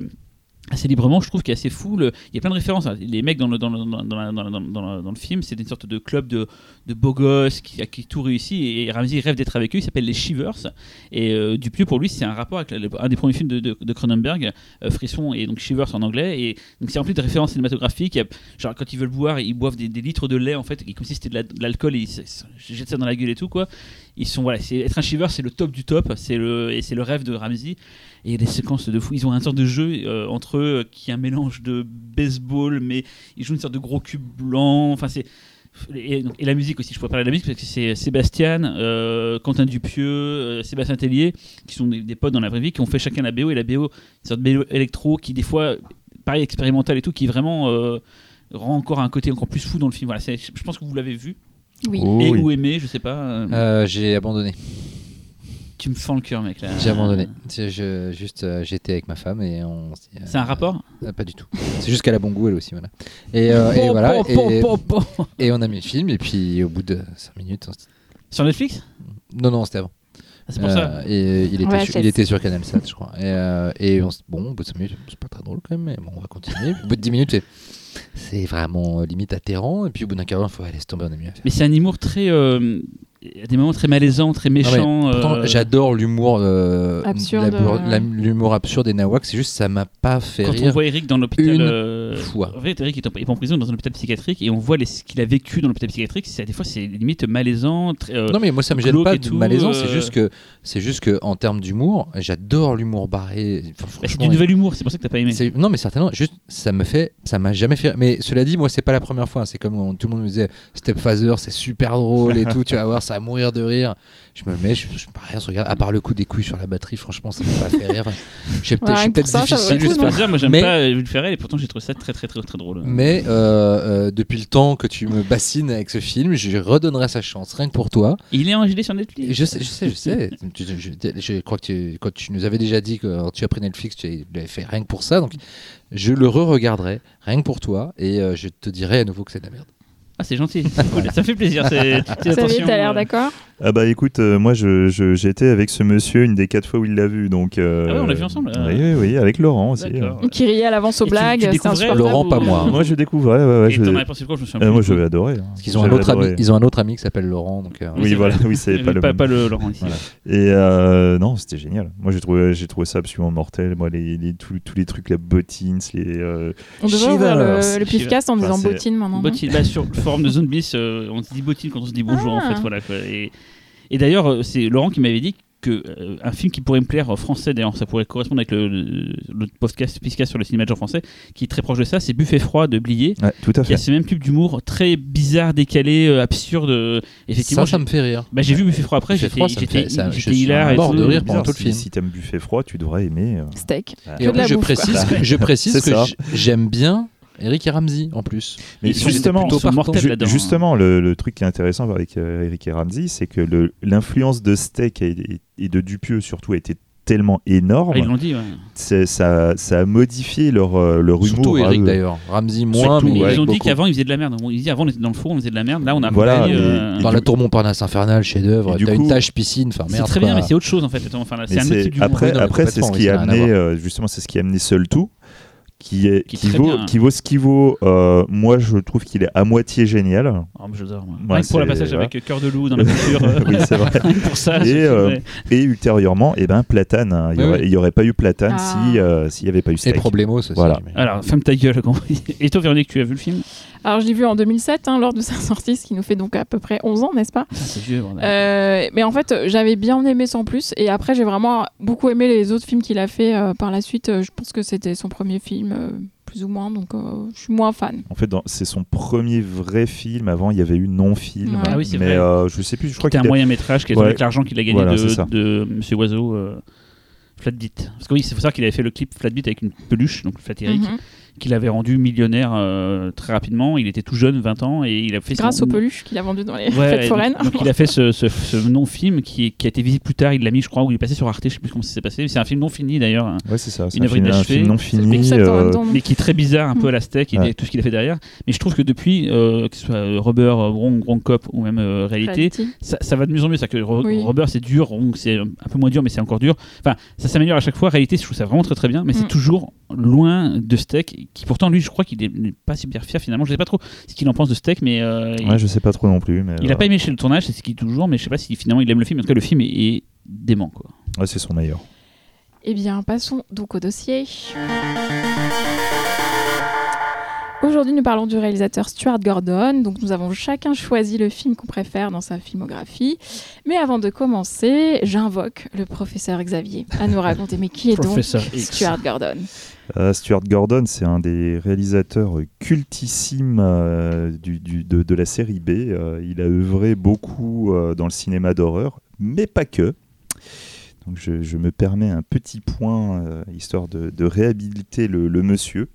assez librement, je trouve qu'il est assez fou. Il y a plein de références. hein. Les mecs dans le, dans le, dans, dans le film, c'est une sorte de club de, de beaux gosses qui, qui tout réussit. Et Ramsey rêve d'être avec eux. Il s'appelle les Shivers. Et euh, Dupieux, pour lui, c'est un rapport avec un des premiers films de, Cronenberg, euh, Frisson et donc Shivers en anglais. Et donc c'est rempli de références cinématographiques. Genre quand ils veulent boire, ils boivent des, des litres de lait en fait, comme si c'était de la- de l'alcool ils se jettent ça dans la gueule et tout quoi. Ils sont voilà, être un Shiver, c'est le top du top. C'est le et c'est le rêve de Ramsey. Et il y a des séquences de fou. Ils ont un sorte de jeu euh, entre eux euh, qui est un mélange de baseball, mais ils jouent une sorte de gros cube blanc. Enfin, c'est. Et, la musique aussi, je pourrais parler de la musique parce que c'est Sébastien, euh, Quentin Dupieux, euh, Sébastien Tellier, qui sont des, des potes dans la vraie vie, qui ont fait chacun la BO. Et la BO, une sorte de BO électro qui, des fois, pareil, expérimental et tout, qui vraiment euh, rend encore un côté encore plus fou dans le film. Voilà, je pense que vous l'avez vu. Oui. Oh, et oui. ou aimé, je sais pas. J'ai abandonné. Tu me fends le cœur, mec. là. J'ai abandonné. Je- juste, euh, j'étais avec ma femme et on. s'est- C'est un rapport euh, Pas du tout. C'est juste qu'elle a bon goût elle aussi, voilà. Et, euh, et Po, voilà. po, Et, po, po, po. et on a mis le film et puis au bout de 5 minutes, on s'est dit- Sur Netflix? Non non c'était avant. c'est pour ça. Euh, et il était, Ouais, sur, c'est- il était sur Canal 7, je crois. Et, euh, et on s- bon, au bout de 5 minutes, c'est pas très drôle quand même, mais bon, on va continuer. au bout de 10 minutes, c'est- c'est vraiment euh, limite atterrant. Et puis au bout d'un quart d'heure, il faut aller laisser tomber, on a mieux à faire. Mais c'est un humour très. euh, Il y a des moments très malaisants, très Ah ouais, méchants. pourtant, euh, j'adore l'humour euh, Absurde, l'humour absurde des Nawak. C'est juste ça m'a pas fait Quand on rire. voit Eric dans l'hôpital. une euh, fois. En fait, Eric est en, est en prison dans un hôpital psychiatrique et on voit les- ce qu'il a vécu dans l'hôpital psychiatrique. C'est, des fois, c'est limite malaisant. Très, euh, Non mais moi ça me gêne pas de tout, malaisant, c'est juste que c'est juste que en termes d'humour, j'adore l'humour barré. Enfin, bah, c'est du nouvel humour, c'est pour ça que t'as pas aimé. Non, mais certainement, juste, ça me fait, ça m'a jamais fait. Mais cela dit, moi, c'est pas la première fois. C'est comme on- tout le monde me disait, Stepfather, c'est super drôle et <laughs> tout, tu vas voir, ça va mourir de rire. Je me mets, je, je pas rien, je regarde, à part le coup des couilles sur la batterie, franchement, ça m'a pas fait rire. <laughs> Je suis peut-être Ouais, ça difficile. le coup, pour dire, moi j'aime Mais- pas Will Ferrell et pourtant j'ai trouvé ça très très très très drôle. Mais euh, euh, depuis le temps que tu me bassines avec ce film, je redonnerai sa chance, rien que pour toi. Il est en HD sur Et Netflix. je sais, je sais, je sais. <laughs> Je, crois que tu, quand tu nous avais déjà dit que tu as pris Netflix, tu l'avais fait rien que pour ça. Donc, je le re-regarderai rien que pour toi et euh, je te dirai à nouveau que c'est de la merde. Ah, c'est gentil. Cool. Ça fait plaisir. C'est, <laughs> c'est Xavier, t'as l'air euh, d'accord Ah bah écoute, euh, moi je, je- j'ai été avec ce monsieur une des quatre fois où il l'a vu, donc. euh, Ah ouais, on l'a vu ensemble, euh. Oui, oui, oui, avec Laurent aussi. Qui riait à l'avance aux Et tu- blagues, tu insupportable. Laurent, pas moi. Moi je découvrais, ouais, ouais, Et je- t'en avais pensé quoi Je me souviens euh, moi tout. j'avais adoré. hein. Parce qu'ils ont un J'avais autre ami, adoré. ils ont un autre ami qui s'appelle Laurent. Donc, euh, Oui, voilà, oui, c'est pas le pas, même. pas le Laurent ici. Voilà. Et euh, non, c'était génial. Moi, j'ai trouvé, j'ai trouvé ça absolument mortel. Moi, les, les- tous, tous les trucs, la bottines, les. euh, On devrait ouvrir le, pifcast en disant c'est- bottine maintenant. non Bottine, bah, sur le forum de Zone euh, on se dit bottine quand on se dit bonjour en Ah. fait. Voilà, quoi. Et, d'ailleurs, euh, c'est Laurent qui m'avait dit que euh, un film qui pourrait me plaire euh, français, d'ailleurs, ça pourrait correspondre avec le, le, le podcast, sur le cinéma de genre français, qui est très proche de ça, c'est Buffet froid de Blier. Ouais, tout à Qui a fait. ce même type d'humour très bizarre, décalé, euh, absurde. Effectivement, ça, ça me fait rire. bah, j'ai vu Buffet froid après, j'étais fait- hilar tout. de rire Bizarre, pendant tout le si, film. Si t'aimes buffet froid, tu devrais aimer. euh. Steak. Et Que en plus, je précise, <laughs> Bah, je précise que j'aime bien Eric et Ramsey en plus. Mais Ils sont justement, plutôt partant. mortels Ju- là-dedans. hein. Justement, le, le truc qui est intéressant avec euh, Eric et Ramsey, c'est que l'influence de Steak et, et de Dupieux surtout a été tellement énorme, Ah, ils l'ont dit, ouais. ça, ça a modifié leur, euh, leur humour. Surtout à Eric eux. d'ailleurs. Ramsey moins, Surtout, mais Mais ouais, ils ont dit qu'avant ils faisaient de la merde. Ils disaient avant on était dans le four, on faisait de la merde. Là on a Voilà, mais- euh, et Dans du la coup- tour Montparnasse infernale, chef-d'œuvre, Et du t'as une tâche piscine, enfin c'est merde. très bien, mais c'est autre chose en fait. Enfin, là, un après, après c'est ce qui a amené, euh, justement, c'est ce qui a amené Seul Tout, qui est, Qui est qui, très vaut, bien. qui vaut ce qui vaut. euh, moi, je trouve qu'il est à moitié génial. Oh, mais j'adore. moi. Ouais, Rien que pour le passage avec Cœur de loup dans la voiture. euh, <laughs> oui, c'est vrai. <laughs> pour ça. Et, euh, est- Et ultérieurement, eh ben, Platane. hein. Il n'y Oui, aurait, oui. pas eu Platane Ah. si, euh, s'il n'y avait pas eu Et Steak. Problemos aussi. Voilà. Alors, ferme ta gueule. <laughs> compris. Et toi, Véronique, tu as vu le film? Alors, je l'ai vu en 2007, hein, lors de sa <laughs> sortie, ce qui nous fait donc à peu près 11 ans, n'est-ce pas Putain, C'est vieux. bordel. Euh, mais en fait, j'avais bien aimé sans plus. Et après, j'ai vraiment beaucoup aimé les autres films qu'il a fait euh, par la suite. Euh, Je pense que c'était son premier film, euh, plus ou moins. Donc, euh, je suis moins fan. En fait, dans- c'est son premier vrai film. Avant, il y avait eu non-film. Ouais. Ah oui, c'est mais vrai. euh, je sais plus. Je crois C'était qu'il un a- moyen métrage qui est Ouais. avec l'argent qu'il a gagné Voilà, de, de Monsieur Oiseau. euh, Flatbeat. Parce que oui, c'est pour ça qu'il avait fait le clip Flatbeat avec une peluche, donc Flat Eric, Mhm. Qu'il avait rendu millionnaire euh, très rapidement. Il était tout jeune, 20 ans, et il a fait Grâce son- aux peluches qu'il a vendues dans les Ouais, fêtes foraines. Donc, il a fait ce, ce- ce non-film qui, qui a été visible plus tard. Il l'a mis, je crois, ou il est passé sur Arte. Je sais plus comment ça s'est passé. mais C'est un film non fini d'ailleurs, Ouais, c'est ça. C'est Une un, œuvre film, un film non fini. Euh, non mais qui est très bizarre, un peu à la steak, et Ouais. tout ce qu'il a fait derrière. Mais je trouve que depuis, euh, que ce soit Rubber, Wrong, Wrong Cop ou même euh, Réalité, Reality. ça, ça va de mieux en mieux. Ça que Ro- Oui. Rubber c'est dur, Wrong c'est un peu moins dur, mais c'est encore dur. Enfin, ça s'améliore à chaque fois. Réalité, je trouve ça vraiment très très bien, mais c'est Mm. toujours loin de steak. Qui pourtant, lui, je crois qu'il est n'est pas super fier finalement. Je sais pas trop ce qu'il en pense de steak, mais euh, il- Ouais, je sais pas trop non plus. Mais, il a euh, pas aimé chez le tournage, c'est ce qu'il dit toujours, mais je sais pas si finalement il aime le film. En tout cas, le film est, est dément, quoi. ouais, c'est son meilleur. Eh bien, passons donc au dossier. Aujourd'hui, nous parlons du réalisateur Stuart Gordon. Donc, nous avons chacun choisi le film qu'on préfère dans sa filmographie. Mais avant de commencer, j'invoque le professeur Xavier à nous raconter. Mais qui est donc. Stuart Gordon? Euh, Stuart Gordon, c'est un des réalisateurs cultissimes euh, du, du- de, de la série B. Euh, il a œuvré beaucoup euh, dans le cinéma d'horreur, mais pas que. Donc je, je me permets un petit point, euh, histoire de, de réhabiliter le, le monsieur.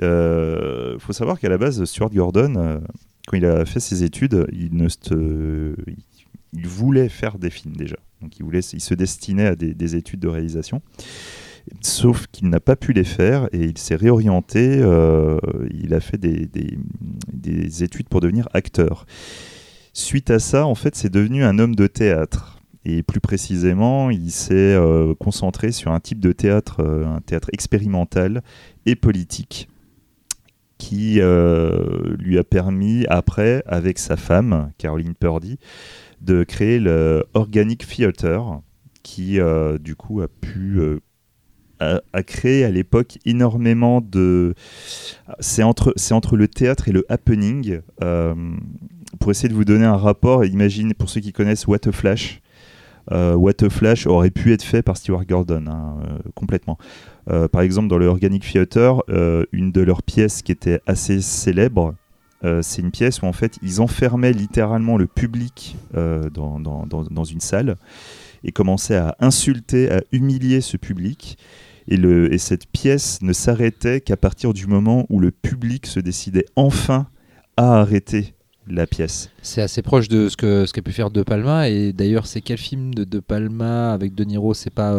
Il faut savoir qu'à la base, Stuart Gordon, euh, quand il a fait ses études, se- il- voulait faire des films déjà. Donc il, voulait, il se destinait à des- des études de réalisation. Sauf qu'il n'a pas pu les faire et il s'est réorienté. euh, il a fait des, des- des études pour devenir acteur. Suite à ça, en fait, c'est devenu un homme de théâtre. Et plus précisément, il s'est euh, concentré sur un type de théâtre, euh, un théâtre expérimental et politique, qui euh, lui a permis, après, avec sa femme, Caroline Purdy, de créer le Organic Theatre, qui euh, du coup a pu euh, a, créé à l'époque énormément de c'est entre c'est entre le théâtre et le happening. Pour essayer de vous donner un rapport imaginez pour ceux qui connaissent What a Flash What a Flash aurait pu être fait par Stewart Gordon hein, complètement Euh, par exemple dans le Organic Theatre euh, une de leurs pièces qui était assez célèbre euh, c'est une pièce où en fait ils enfermaient littéralement le public euh, dans, dans- dans- dans une salle et commençaient à insulter, à humilier ce public. Et, le, et cette pièce ne s'arrêtait qu'à partir du moment où le public se décidait enfin à arrêter la pièce. C'est assez proche de ce que ce qu'a pu faire De Palma. Et d'ailleurs, c'est quel film de De Palma avec De Niro? C'est pas.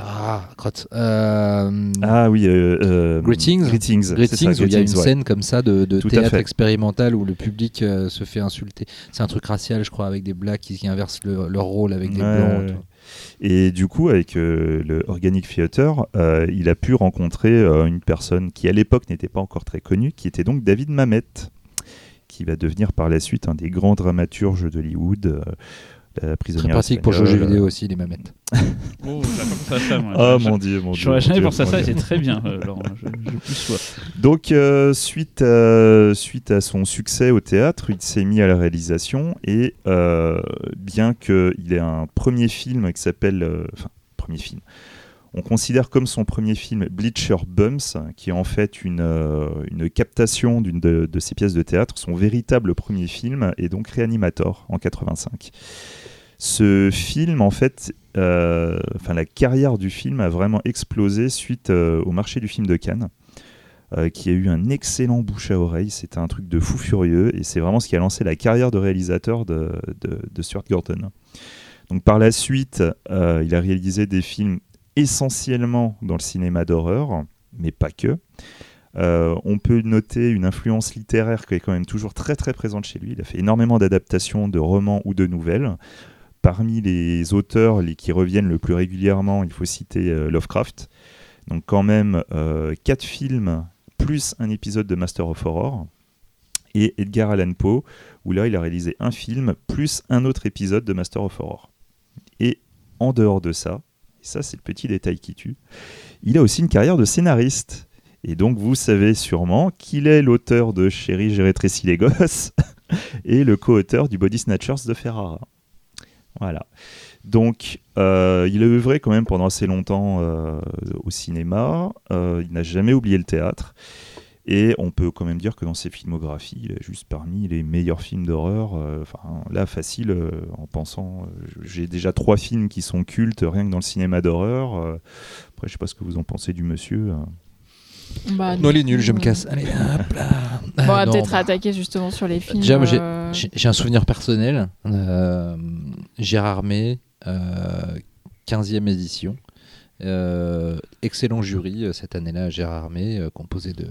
Ah, crotte. Euh, Ah oui, euh, euh, Greetings. Greetings, Greetings, ça, où il y a une ouais. scène comme ça de, de théâtre expérimental où le public se fait insulter. C'est un truc racial, je crois, avec des blacks qui, qui inversent le- leur rôle avec des Ouais, blancs. et tout. Et du coup, avec euh, le Organic Theatre, euh, il a pu rencontrer euh, une personne qui, à l'époque, n'était pas encore très connue, qui était donc David Mamet, qui va devenir par la suite un des grands dramaturges d'Hollywood. Euh, la Très prisonnière pratique pour jouer aux jeux vidéo aussi, les mamettes. <laughs> Oh, ça, moi. Oh J'aurais- mon dieu, mon dieu. J'aurais jamais pensé à ça c'est très bien, euh, Laurent. Je, je plus sois. Donc, euh, suite, à, suite à son succès au théâtre, il s'est mis à la réalisation et euh, bien qu'il ait un premier film qui s'appelle. euh, Enfin, premier film. On considère comme son premier film Bleacher Bumps, qui est en fait une, euh, une captation d'une de, de ses pièces de théâtre. Son véritable premier film est donc Reanimator en 85. Ce film, en fait, euh, la carrière du film a vraiment explosé suite euh, au marché du film de Cannes euh, qui a eu un excellent bouche à oreille. C'était un truc de fou furieux et c'est vraiment ce qui a lancé la carrière de réalisateur de, Stuart Gordon. Donc par la suite, il a réalisé des films essentiellement dans le cinéma d'horreur, mais pas que. On peut noter une influence littéraire qui est quand même toujours très très présente chez lui. Il a fait énormément d'adaptations de romans ou de nouvelles. Parmi les auteurs qui reviennent le plus régulièrement, il faut citer euh, Lovecraft. Donc quand même euh, quatre films plus un épisode de Master of Horror. Et Edgar Allan Poe, où là il a réalisé un film plus un autre épisode de Master of Horror. Et en dehors de ça, ça c'est le petit détail qui tue, il a aussi une carrière de scénariste. Et donc vous savez sûrement qu'il est l'auteur de Chérie, j'ai rétréci les gosses <laughs> et le co-auteur du Body Snatchers de Ferrara. Voilà. Donc, euh, il a œuvré quand même pendant assez longtemps euh, au cinéma. Euh, il n'a jamais oublié le théâtre. Et on peut quand même dire que dans ses filmographies, il est juste parmi les meilleurs films d'horreur. Enfin, là, facile, en pensant. J'ai déjà trois films qui sont cultes rien que dans le cinéma d'horreur. Après, je sais pas ce que vous en pensez du monsieur. Euh. Bah, Non, il est je me euh, casse. Allez, hop <laughs> là. Bon, on Ah, va non, peut-être bah. attaquer justement sur les films. Déjà, moi, j'ai- euh, J'ai j'ai un souvenir personnel. Euh, Gérard May, euh, 15e édition. Euh, excellent jury euh, cette année-là, Gérard May, euh, composé de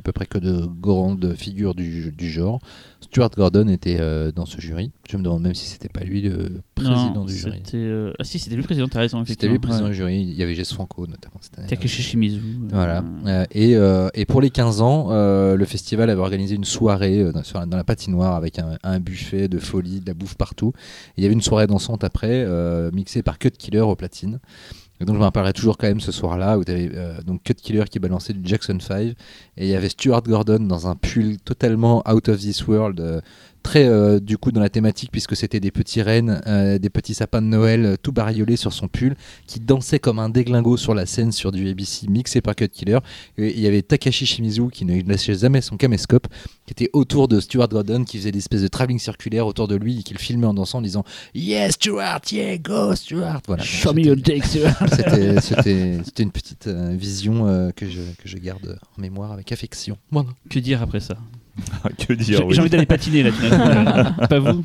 à peu près que de grandes figures du, du genre. Stuart Gordon était euh, dans ce jury. Je me demande même si c'était pas lui le président Non, du jury. euh, Ah si, c'était lui le président, t'as raison. C'était lui le président ouais. du jury. Il y avait Jess Franco notamment. Takeshi Shimizu. euh, Voilà. Et, et pour les 15 ans, le festival avait organisé une soirée dans, sur la, dans la patinoire avec un, un buffet de folie, de la bouffe partout. Et il y avait une soirée dansante après, mixée par Cut Killer au platine. Et donc je me rappellerai toujours quand même ce soir-là où tu avais donc Cut Killer qui balançait du Jackson 5 et il y avait Stuart Gordon dans un pull totalement out of this world, euh, très euh, du coup dans la thématique puisque c'était des petits rennes, euh, des petits sapins de Noël euh, tout bariolés sur son pull qui dansait comme un déglingo sur la scène sur du ABC mixé par Cut Killer. Et il y avait Takashi Shimizu qui ne lâchait jamais son caméscope, qui était autour de Stuart Gordon, qui faisait des espèces de travelling circulaire autour de lui et qui le filmait en dansant en disant Yes, Stuart, yeah, go, Stuart. Voilà. Show me C'était- your dick, Stuart. <laughs> c'était, une petite euh, vision euh, que, je, que je garde en mémoire avec affection. Voilà. Que dire après ça? <laughs> que J'ai oui. envie d'aller patiner là. <laughs> Pas vous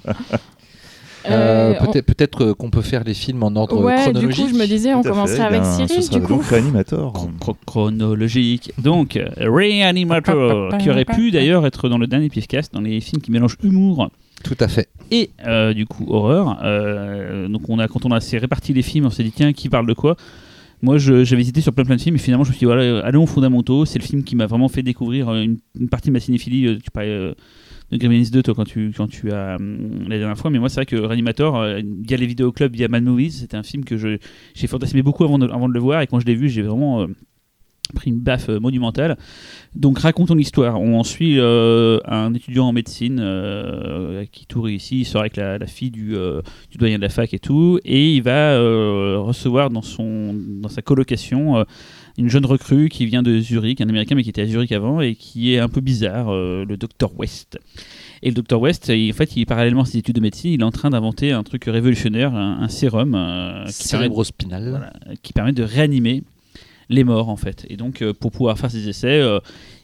Euh, Euh, on- peut-être euh, qu'on peut faire les films en ordre Ouais, du chronologique. coup, je me disais, on commencerait avec Eh Cyril, Ce sera du coup. donc Reanimator. Chro- chro- chronologique. Donc, Reanimator, qui aurait pu d'ailleurs être dans le dernier Pifcast, dans les films qui mélangent humour Tout à fait. et euh, du coup horreur. Euh, donc, on a, quand on a assez réparti les films, on s'est dit tiens, qui parle de quoi? Moi, j'avais hésité sur plein plein de films, et finalement, je me suis dit voilà, euh, allons aux fondamentaux. C'est le film qui m'a vraiment fait découvrir euh, une, partie de ma cinéphilie. Euh, Tu parlais de Gremlins 2 toi, quand tu, quand tu as la dernière fois, mais moi, c'est vrai que Reanimator, via les vidéoclubs, via Mad Movies, c'était un film que j'ai fantasmé beaucoup avant de, avant de le voir, et quand je l'ai vu, j'ai vraiment. Pris une baffe euh, monumentale. Donc racontons l'histoire. On suit euh, un étudiant en médecine euh, qui tourne ici, il sort avec la, la fille du, euh, du doyen de la fac et tout, et il va recevoir dans, son, dans sa colocation une jeune recrue qui vient de Zurich, un américain mais qui était à Zurich avant et qui est un peu bizarre, le docteur West. Et le docteur West, il- en fait, il, parallèlement à ses études de médecine, il est en train d'inventer un truc révolutionnaire, un, un sérum qui permet- Cérébrospinal. voilà, qui permet de réanimer les morts en fait. Et donc euh, pour pouvoir faire ces essais, euh,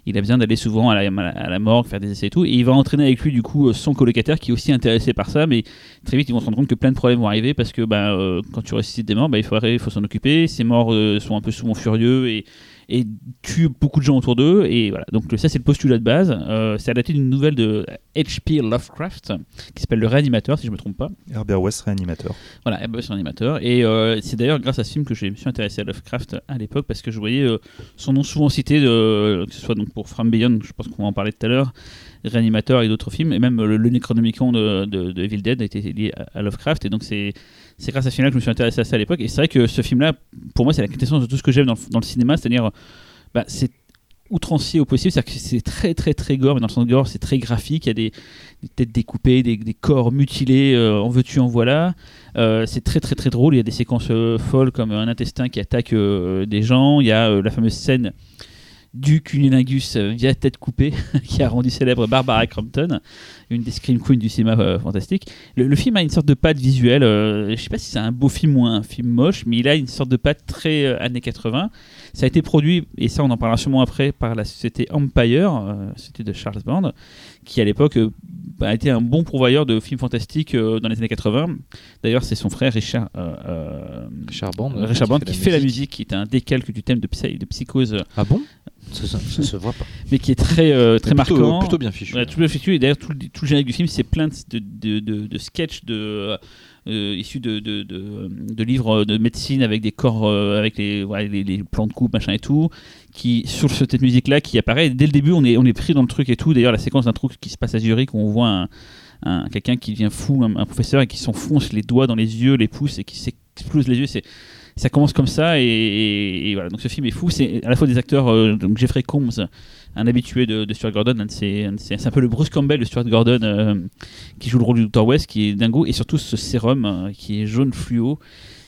il a besoin d'aller souvent à la, morgue, faire des essais et tout. Et il va entraîner avec lui du coup euh, son colocataire qui est aussi intéressé par ça, mais très vite ils vont se rendre compte que plein de problèmes vont arriver parce que bah, quand tu ressuscites des morts, bah, il faut, il faut s'en occuper. Ces morts sont un peu souvent furieux et, et tuent beaucoup de gens autour d'eux. Et voilà, donc ça c'est le postulat de base. Euh, c'est adapté d'une nouvelle de H.P. Lovecraft qui s'appelle Le Réanimateur si je me trompe pas. Herbert West Reanimator. Voilà, Airbus animateur. Et euh, c'est d'ailleurs grâce à ce film que je me suis intéressé à Lovecraft à l'époque parce que je voyais euh, son nom souvent cité, que ce soit donc pour From Beyond, je pense qu'on va en parler tout à l'heure, Réanimateur et d'autres films, et même le, le Necronomicon de, de, de Evil Dead a été lié à, à Lovecraft. Et donc c'est c'est grâce à ce film-là que je me suis intéressé à ça à l'époque. Et c'est vrai que ce film-là, pour moi, c'est la quintessence de tout ce que j'aime dans, le- cinéma, c'est-à-dire, bah, c'est outrancier au possible, c'est-à-dire que c'est très très très gore, mais dans le sens gore, c'est très graphique, il y a des, têtes découpées, des, corps mutilés, euh, en veux-tu, en voilà. Euh, c'est très très très drôle, il y a des séquences euh, folles comme un intestin qui attaque euh, des gens, il y a la fameuse scène du cunilingus euh, via tête coupée <laughs> qui a rendu célèbre Barbara Crampton, une des scream queens du cinéma euh, fantastique. Le, le film a une sorte de patte visuelle, euh, je sais pas si c'est un beau film ou un film moche, mais il a une sorte de patte très euh, années 80. Ça a été produit, et ça on en parlera sûrement après, par la société Empire, société de Charles Band, qui à l'époque euh, a été un bon pourvoyeur de films fantastiques dans les années 80. D'ailleurs, c'est son frère Richard, Richard Band. Richard Band qui fait la musique, qui est un décalque du thème de, psy- de psychose, Ah bon? Ça, ça- ça se voit pas. mais qui est très, euh, très plutôt, marquant. Plutôt bien fichu. Ouais, tout le fichu, et d'ailleurs tout, le- tout le générique du film c'est plein de, de, de, de sketchs de, euh, issus de, de, de, de livres de médecine avec des corps euh, avec les, les, les plans de coupe machin et tout qui sur cette musique là qui apparaît dès le début on est, on est pris dans le truc et tout d'ailleurs la séquence d'un truc qui se passe à Zurich où on voit un, un- quelqu'un qui devient fou un, un professeur et qui s'enfonce les doigts dans les yeux les pouces et qui s'explose les yeux c'est ça commence comme ça et, voilà. Donc ce film est fou. C'est à la fois des acteurs euh, donc Jeffrey Combs un habitué de, Stuart Gordon c'est un peu le Bruce Campbell de Stuart Gordon euh, qui joue le rôle du Dr West qui est dingo et surtout ce sérum euh, qui est jaune fluo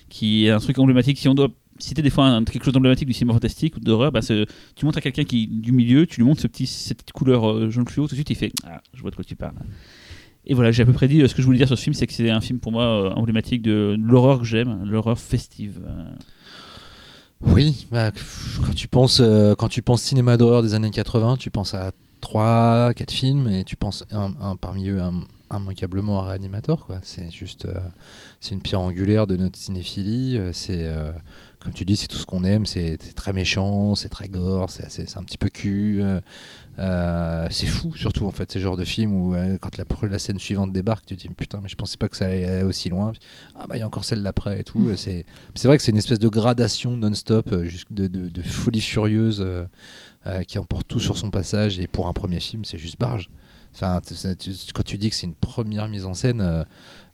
qui est un truc emblématique. Si on doit citer des fois quelque chose d'emblématique du cinéma fantastique ou d'horreur bah, tu montres à quelqu'un qui du milieu tu lui montres ce petit, cette couleur jaune fluo tout de suite il fait ah je vois de quoi tu parles et voilà, j'ai à peu près dit euh, ce que je voulais dire sur ce film, c'est que c'est un film pour moi euh, emblématique de l'horreur que j'aime, l'horreur festive. Euh, Oui, bah, quand tu penses quand tu penses cinéma d'horreur des années 80, tu penses à 3 4 films et tu penses un, parmi eux immanquablement à Reanimator. C'est juste c'est une pierre angulaire de notre cinéphilie, c'est comme tu dis, c'est tout ce qu'on aime, c'est très méchant, c'est très gore, c'est un petit peu cul. Euh, euh, c'est fou surtout en fait ces genres de films où euh, quand la, la scène suivante débarque tu te dis putain mais je pensais pas que ça allait aussi loin. Ah bah il y a encore celle d'après et tout c'est c'est vrai que c'est une espèce de gradation non-stop euh, de, de- de folie furieuse euh, euh, qui emporte tout sur son passage. Et pour un premier film c'est juste barge. Enfin quand tu dis que c'est une première mise en scène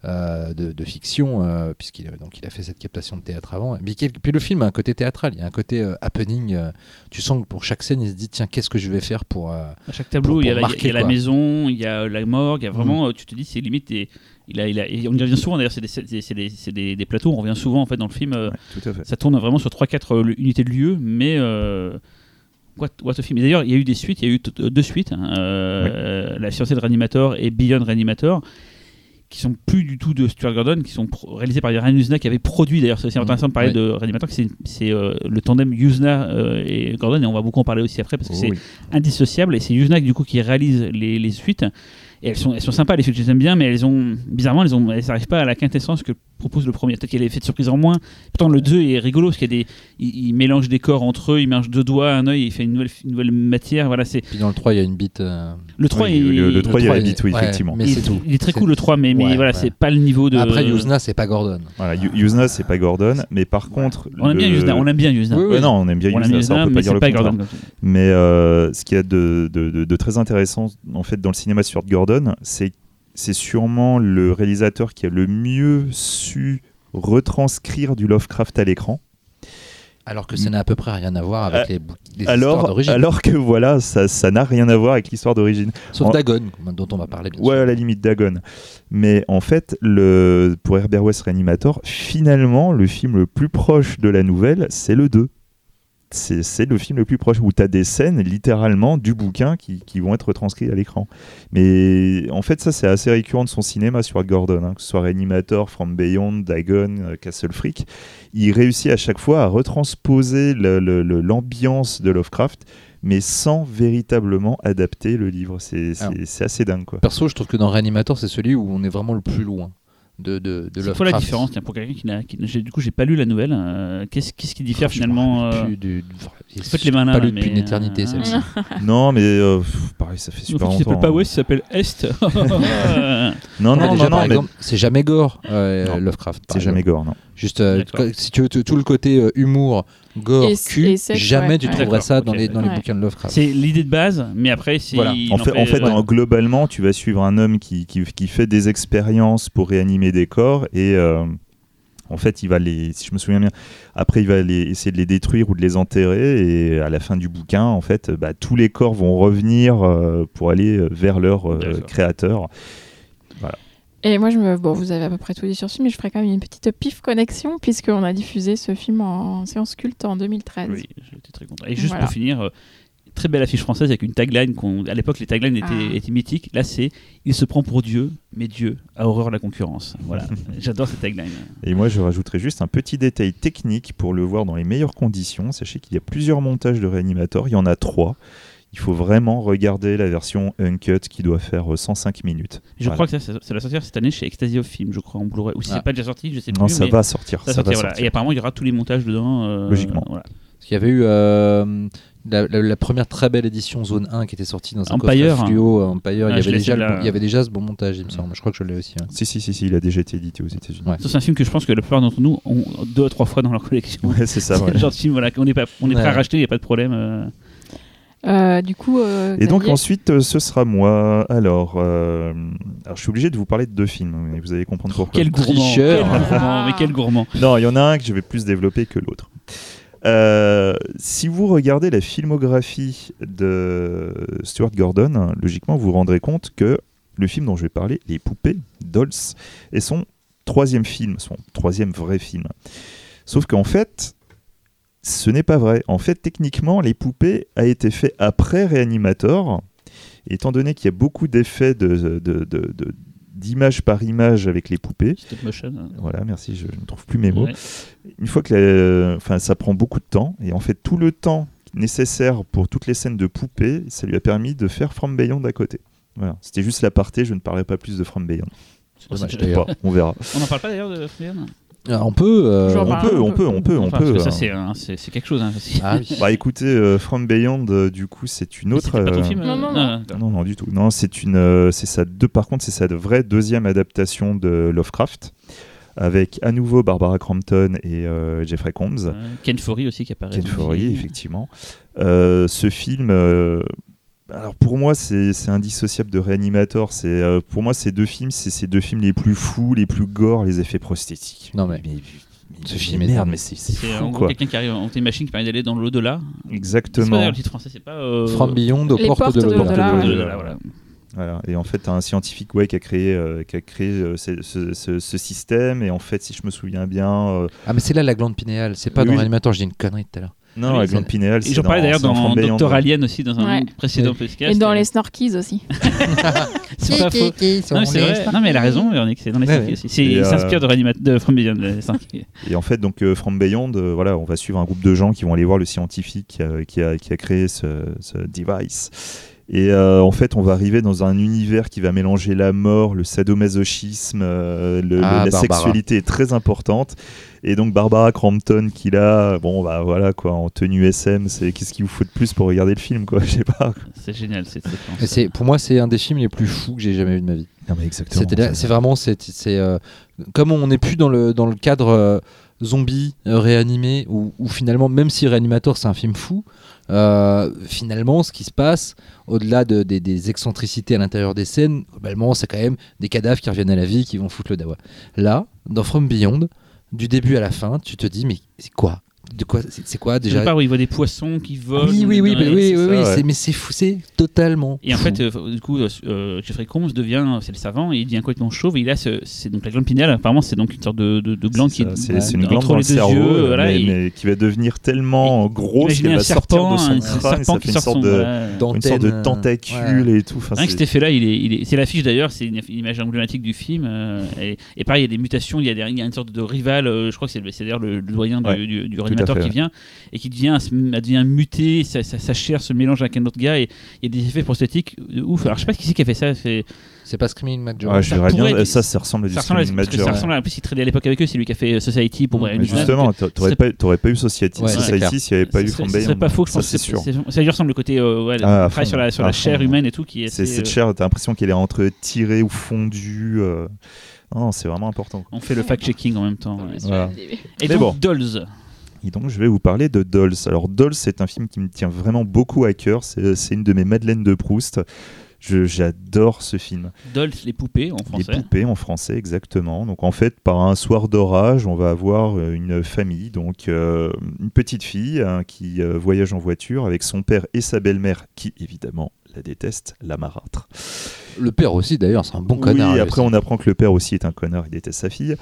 euh, de, de fiction euh, puisqu'il a- donc il a fait cette captation de théâtre avant mais quel- puis le film a un côté théâtral il y a un côté euh, happening euh, tu sens que pour chaque scène il se dit tiens qu'est-ce que je vais faire pour euh, à chaque tableau, Pour- il y a, la, marquer, il y a la quoi. maison, il y a la morgue, il y a vraiment, euh, tu te dis, c'est limite, il a, il a, et on y revient souvent d'ailleurs, c'est des, des, plateaux, on revient souvent en fait dans le film, euh, Ouais, tout à fait. ça tourne vraiment sur 3-4 unités de lieu, mais. Euh, What, what a film. Et d'ailleurs, il y a eu des suites, il y a eu deux suites, hein, euh, La fiancée de Reanimator et Beyond Reanimator, qui sont plus du tout de Stuart Gordon, qui sont réalisés par Ryan Usna, qui avait produit d'ailleurs. C'est intéressant de parler Ouais. de Reanimator, c'est euh, le tandem Usna euh, et Gordon, et on va beaucoup en parler aussi après parce que Oh c'est oui. indissociable. Et c'est Usna du coup qui réalise les, les suites. Et elles sont, elles sont sympas, les suites, je les aime bien, mais elles ont, bizarrement, elles ont, elles n'arrivent pas à la quintessence que propose le premier. Peut-être qu'il y a l'effet de surprise en moins. Pourtant, le 2 est rigolo parce qu'il y a des, il, il mélange des corps entre eux, il mélange deux doigts, un œil, il fait une nouvelle, une nouvelle matière. Voilà, c'est Puis dans le 3, il y a une bite. euh, le 3 Oui, est, le- le 3, il y a la bite, oui, ouais, effectivement. mais il, c'est tout. il est très C'est- cool le 3, mais, mais Ouais, voilà, ouais. c'est pas le niveau de. Après, Yuzna, c'est pas Gordon. Voilà, Yu- Yuzna, c'est pas Gordon, mais par contre. On aime bien Yuzna, on aime bien Yuzna. Oui, Ouais, non, on aime bien On aime Yuzna, ça, on peut mais pas dire c'est le pas contraire. Mais euh, ce qu'il y a de très intéressant en fait dans le cinéma sur Gordon, c'est c'est sûrement le réalisateur qui a le mieux su retranscrire du Lovecraft à l'écran. Alors que ça n'a à peu près rien à voir avec les, bou- les histoires d'origine. alors que voilà, ça ça n'a rien à voir avec l'histoire d'origine. Sauf en- Dagon, dont on va parler bien Ouais, sûr. à la limite Dagon. Mais en fait, le, pour Herbert West Reanimator, finalement, le film le plus proche de la nouvelle, c'est le 2. C'est le film le plus proche où tu as des scènes littéralement du bouquin qui, qui vont être retranscrites à l'écran. Mais en fait, ça, c'est assez récurrent de son cinéma sur Gordon, hein, que ce soit Reanimator, From Beyond, Dagon, euh, Castle Freak. Il réussit à chaque fois à retransposer l'ambiance de Lovecraft, mais sans véritablement adapter le livre. C'est assez dingue, quoi. Perso, je trouve que dans Reanimator, c'est celui où on est vraiment le plus loin de, de, de C'est quoi la différence tiens, pour quelqu'un qui n'a. qui- Du coup, j'ai pas lu la nouvelle. euh, Qu'est-ce qu'est-ce qui diffère finalement euh, du- en fait, les malins, Pas lu depuis une éternité, euh, celle-ci. <laughs> Non, mais euh, pff, pareil, ça fait En super fait, il longtemps. s'appelle pas. West, il s'appelle Est. <laughs> Non, non, non, par non, mais c'est jamais gore, euh, Non, Lovecraft. c'est jamais gore, non. Juste, euh, si tu veux tout le côté euh, humour, gore, Et- cul, et sexe, jamais ouais, tu trouverais ça dans les, dans les bouquins de Lovecraft. c'est l'idée de base, mais après, c'est. Voilà. il En fait, en fait globalement, tu vas suivre un homme qui, qui, qui fait des expériences pour réanimer des corps et euh, en fait, il va les, si je me souviens bien, après il va les, essayer de les détruire ou de les enterrer et à la fin du bouquin, en fait, bah, tous les corps vont revenir euh, pour aller vers leur euh, créateur. Et moi, je me... bon, vous avez à peu près tout dit sur ce film, mais je ferai quand même une petite pif connexion, puisqu'on a diffusé ce film en séance culte en 2013. Oui, j'étais très content. Et juste Voilà. pour finir, euh, très belle affiche française avec une tagline. qu'on- À l'époque, les taglines étaient, Ah. étaient mythiques. Là, c'est Il se prend pour Dieu, mais Dieu a horreur de la concurrence. <laughs> Voilà, j'adore cette tagline. Et moi, je rajouterais juste un petit détail technique pour le voir dans les meilleures conditions. Sachez qu'il y a plusieurs montages de Reanimator, il y en a trois. Il faut vraiment regarder la version uncut qui doit faire euh, 105 minutes. Je Voilà. crois que ça, ça, ça va sortir cette année chez Ecstasy of Film, je crois, en Blu-ray. Ou si Ah. c'est pas déjà sorti, je sais Non, plus. ça mais va sortir. ça Ça, va sortir, va voilà. sortir. Et apparemment, il y aura tous les montages dedans. euh, Logiquement. voilà. Parce qu'il y avait eu euh, la, la- la première très belle édition Zone 1 qui était sortie dans un Empire. coffret fluo. euh, Empire, il, Ah, y avait déjà bon- il y avait déjà ce bon montage, il me semble. Je crois que je l'ai aussi. hein. Si, si, si, si, il a déjà été édité aux États-Unis. Ouais. Ça, c'est un film que je pense que la plupart d'entre nous ont deux à trois fois dans leur collection. Ouais, c'est ça. C'est ouais. le <laughs> genre de film voilà, qu'on est, pas, on est prêt à racheter, il n'y a pas de problème. euh. Euh, du coup, euh, Et donc ensuite, euh, ce sera moi. Alors, euh, alors, je suis obligé de vous parler de deux films, mais vous allez comprendre pourquoi. Quel gourmand, quel gourmand, <laughs> mais quel gourmand. Non, il y en a un que je vais plus développer que l'autre. Euh, si vous regardez la filmographie de Stuart Gordon, logiquement vous vous rendrez compte que le film dont je vais parler, Les Poupées, Dolls, est son troisième film, son troisième vrai film. Sauf qu'en fait, ce n'est pas vrai. En fait, techniquement, Les Poupées a été fait après Reanimator. Étant donné qu'il y a beaucoup d'effets de, de- de- de- d'image par image avec les poupées, Stop motion. hein. voilà, merci, je ne trouve plus mes mots Ouais. une fois que la- enfin, ça prend beaucoup de temps et en fait tout le temps nécessaire pour toutes les scènes de poupées, ça lui a permis de faire From Beyond à côté. Voilà, c'était juste l'aparté, je ne parlerai pas plus de From Beyond. Dommage, pas, on verra. On n'en parle pas d'ailleurs de Alors, on peut. euh, J'en On parle. peut, on peut, on peut, on Enfin, peut. parce que ça, euh. c'est quelque chose. Hein. Ah oui. <laughs> Bah écoutez, euh, From Beyond, euh, du coup, c'est une autre. pas ton euh, film Non, euh, non, ah, Non, non, du tout. Non, c'est une, euh, c'est sa deux. Par contre, c'est sa vraie deuxième adaptation de Lovecraft, avec à nouveau Barbara Crampton et euh, Jeffrey Combs. Euh, Ken Foree aussi qui apparaît. Ken. Foree, effectivement. Euh, ce film, euh, alors pour moi, c'est c'est indissociable de Reanimator. C'est euh, pour moi, ces deux films, c'est ces deux films les plus fous, les plus gore, les effets prosthétiques. Non, mais- ce ce film est merde, mais c'est c'est en gros quelqu'un qui arrive en une machine qui permet d'aller dans l'au-delà. Pas Exactement. d'ailleurs le titre français, c'est pas. euh, From Beyond aux portes, portes de de l'au-delà. voilà. Voilà. Et en fait, t'as un scientifique ouais, qui a créé, euh, qui a créé euh, ce, ce- ce- ce système. Et en fait, si je me souviens bien, euh, Ah, mais c'est là la glande pinéale. C'est pas Oui, dans l'animateur, je dis une connerie tout à l'heure. Non, Oui, la glande pinéale, j'en parlais d'ailleurs dans. Doctor Alien aussi, dans un Ouais. précédent podcast. Et dans les Snorkies aussi. <laughs> C'est pas faux. Non, mais c'est vrai. Non, mais elle a raison, Véronique, c'est dans les Ouais, Snorkies ouais. aussi. Il euh, s'inspire de Reanimat- de From Beyond. les Snorkies. Et en fait, donc euh, From Beyond, euh, voilà, on va suivre un groupe de gens qui vont aller voir le scientifique euh, qui, a, qui a créé ce, ce device. Et euh, en fait, on va arriver dans un univers qui va mélanger la mort, le sadomasochisme, euh, le- Ah, le- la Barbara. sexualité est très importante. Et donc Barbara Crampton qui là, bon bah voilà quoi, en tenue SM, c'est qu'est-ce qu'il vous faut de plus pour regarder le film quoi, <laughs> je sais pas. C'est génial cette séquence. Pour moi, c'est un des films les plus fous que j'ai jamais vu de ma vie. Non mais exactement. C'est vraiment c'est c'est euh, comme on n'est plus dans le dans le cadre euh, zombie euh, réanimé où, où finalement même si Réanimator c'est un film fou euh, finalement ce qui se passe au-delà de- des, des excentricités à l'intérieur des scènes globalement c'est quand même des cadavres qui reviennent à la vie qui vont foutre le dawa là dans From Beyond du début à la fin tu te dis mais c'est quoi? De quoi c'est quoi Déjà... part où il voit des poissons qui volent. oui oui oui dans mais oui c'est oui, ça, oui, ouais. c'est- mais c'est fou c'est totalement Et en fou. fait, euh, du coup, euh, Jeffrey Combs devient, c'est le savant, et il devient complètement chauve. Et il a ce, c'est donc la glande pinéale. Apparemment, c'est donc une sorte de, de, de glande qui C'est ça, ouais, une entre glande dans les le deux cerveau, yeux, euh, voilà, mais, et- mais qui va devenir tellement grosse Imaginez qu'elle un va sortir serpent, de son un crâne, et serpent ça qui fait une sort sorte de, une sorte de tentacule et tout. Rien que c'est- cet effet-là, il est, il est- c'est l'affiche d'ailleurs, c'est une, une image emblématique du film. euh, et, et pareil, il y a des mutations, il y a, une sorte de rival, euh, je crois que c'est, le- c'est d'ailleurs le, doyen du, Ouais, réanimateur fait, qui ouais. vient et qui devient, elle devient muté, sa, sa- sa chair se mélange avec un autre gars et il y a des effets prosthétiques de ouf. Alors je sais pas qui c'est qui a fait ça. C'est, c'est pas Screaming Mad Joe Ouais, je ça bien. pourrait être- Ça, ça ressemble à du ça ressemble Screaming Major. ça ressemble à- en plus il traînait à l'époque avec eux, c'est lui qui a fait euh, Society pour Brian justement, t'a- t'aurais c'est- pas, t'aurais pas eu Society, Ouais, c'est Society s'il n'y avait pas eu From ce serait pas faux, je Ça, pense. c'est que sûr. c'est- Ça lui ressemble le côté, euh, ouais, Ah, à le travail fond, sur la, sur à la fond, chair ouais. humaine et tout qui est. C'est cette euh, chair, t'as l'impression qu'elle est entre tirée ou fondue. euh, Non, c'est vraiment important. On fait le fact-checking en même temps. Et donc. Dolls. Et donc, je vais vous parler de Dolls. Alors, Dolls, c'est un film qui me tient vraiment beaucoup à cœur. C'est une de mes Madeleines de Proust. J'adore ce film. Dolls, les poupées en Les français. poupées en français, exactement. Donc en fait, par un soir d'orage, on va avoir une famille, donc euh, une petite fille hein, qui euh, voyage en voiture avec son père et sa belle-mère, qui évidemment la déteste, la marâtre. le père aussi d'ailleurs c'est un bon oui, connard lui après on apprend que le père aussi est un connard, il déteste sa fille.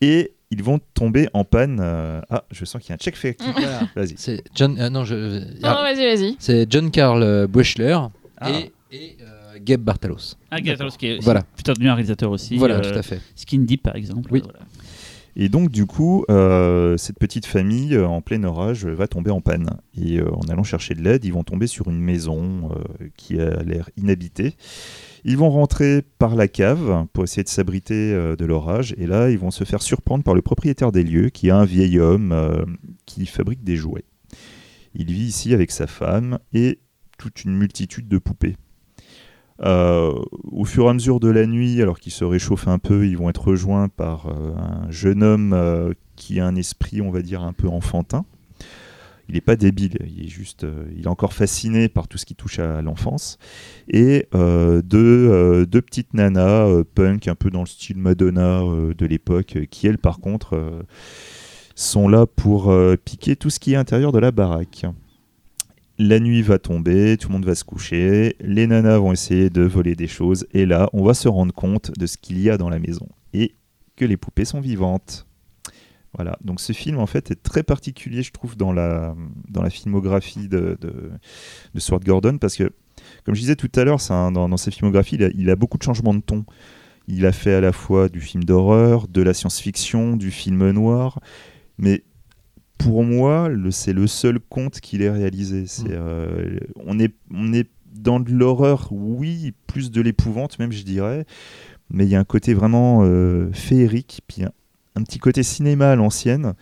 Et ils vont tomber en panne. euh, Ah, je sens qu'il y a un check fait. Voilà. <laughs> Vas-y. C'est John. euh, non, je. Non, ah, vas-y, vas-y. c'est John Carl euh, Buechler Ah. et, et euh, Gabe Bartalos. Ah, Gattalos, qui est Voilà. putain devenu un réalisateur aussi. voilà, euh, tout à fait. Skin Deep, par exemple. Oui. Voilà. Et donc, du coup, euh, cette petite famille, euh, en plein orage, euh, va tomber en panne. Et euh, en allant chercher de l'aide, ils vont tomber sur une maison euh, qui a l'air inhabitée. Ils vont rentrer par la cave pour essayer de s'abriter euh, de l'orage. Et là, ils vont se faire surprendre par le propriétaire des lieux, qui est un vieil homme euh, qui fabrique des jouets. Il vit ici avec sa femme et toute une multitude de poupées. Euh, au fur et à mesure de la nuit, alors qu'ils se réchauffent un peu, ils vont être rejoints par un jeune homme qui a un esprit, on va dire, un peu enfantin. Il n'est pas débile, il est juste, euh, il est encore fasciné par tout ce qui touche à l'enfance. Et euh, deux, euh, deux petites nanas punk, un peu dans le style Madonna de l'époque, qui elles, par contre, sont là pour piquer tout ce qui est à l'intérieur de la baraque. La nuit va tomber, tout le monde va se coucher, les nanas vont essayer de voler des choses, et là, on va se rendre compte de ce qu'il y a dans la maison, et que les poupées sont vivantes. Voilà, donc ce film en fait est très particulier, je trouve, dans la, dans la filmographie de, de, de Stuart Gordon, parce que, comme je disais tout à l'heure, dans, dans sa filmographie, il a, il a beaucoup de changements de ton. Il a fait à la fois du film d'horreur, de la science-fiction, du film noir, mais pour moi, c'est le seul conte qu'il ait réalisé. C'est, Mm. euh, on, est, on est dans de l'horreur, oui, plus de l'épouvante même, je dirais, mais il y a un côté vraiment euh, féerique, puis un, petit côté cinéma à l'ancienne,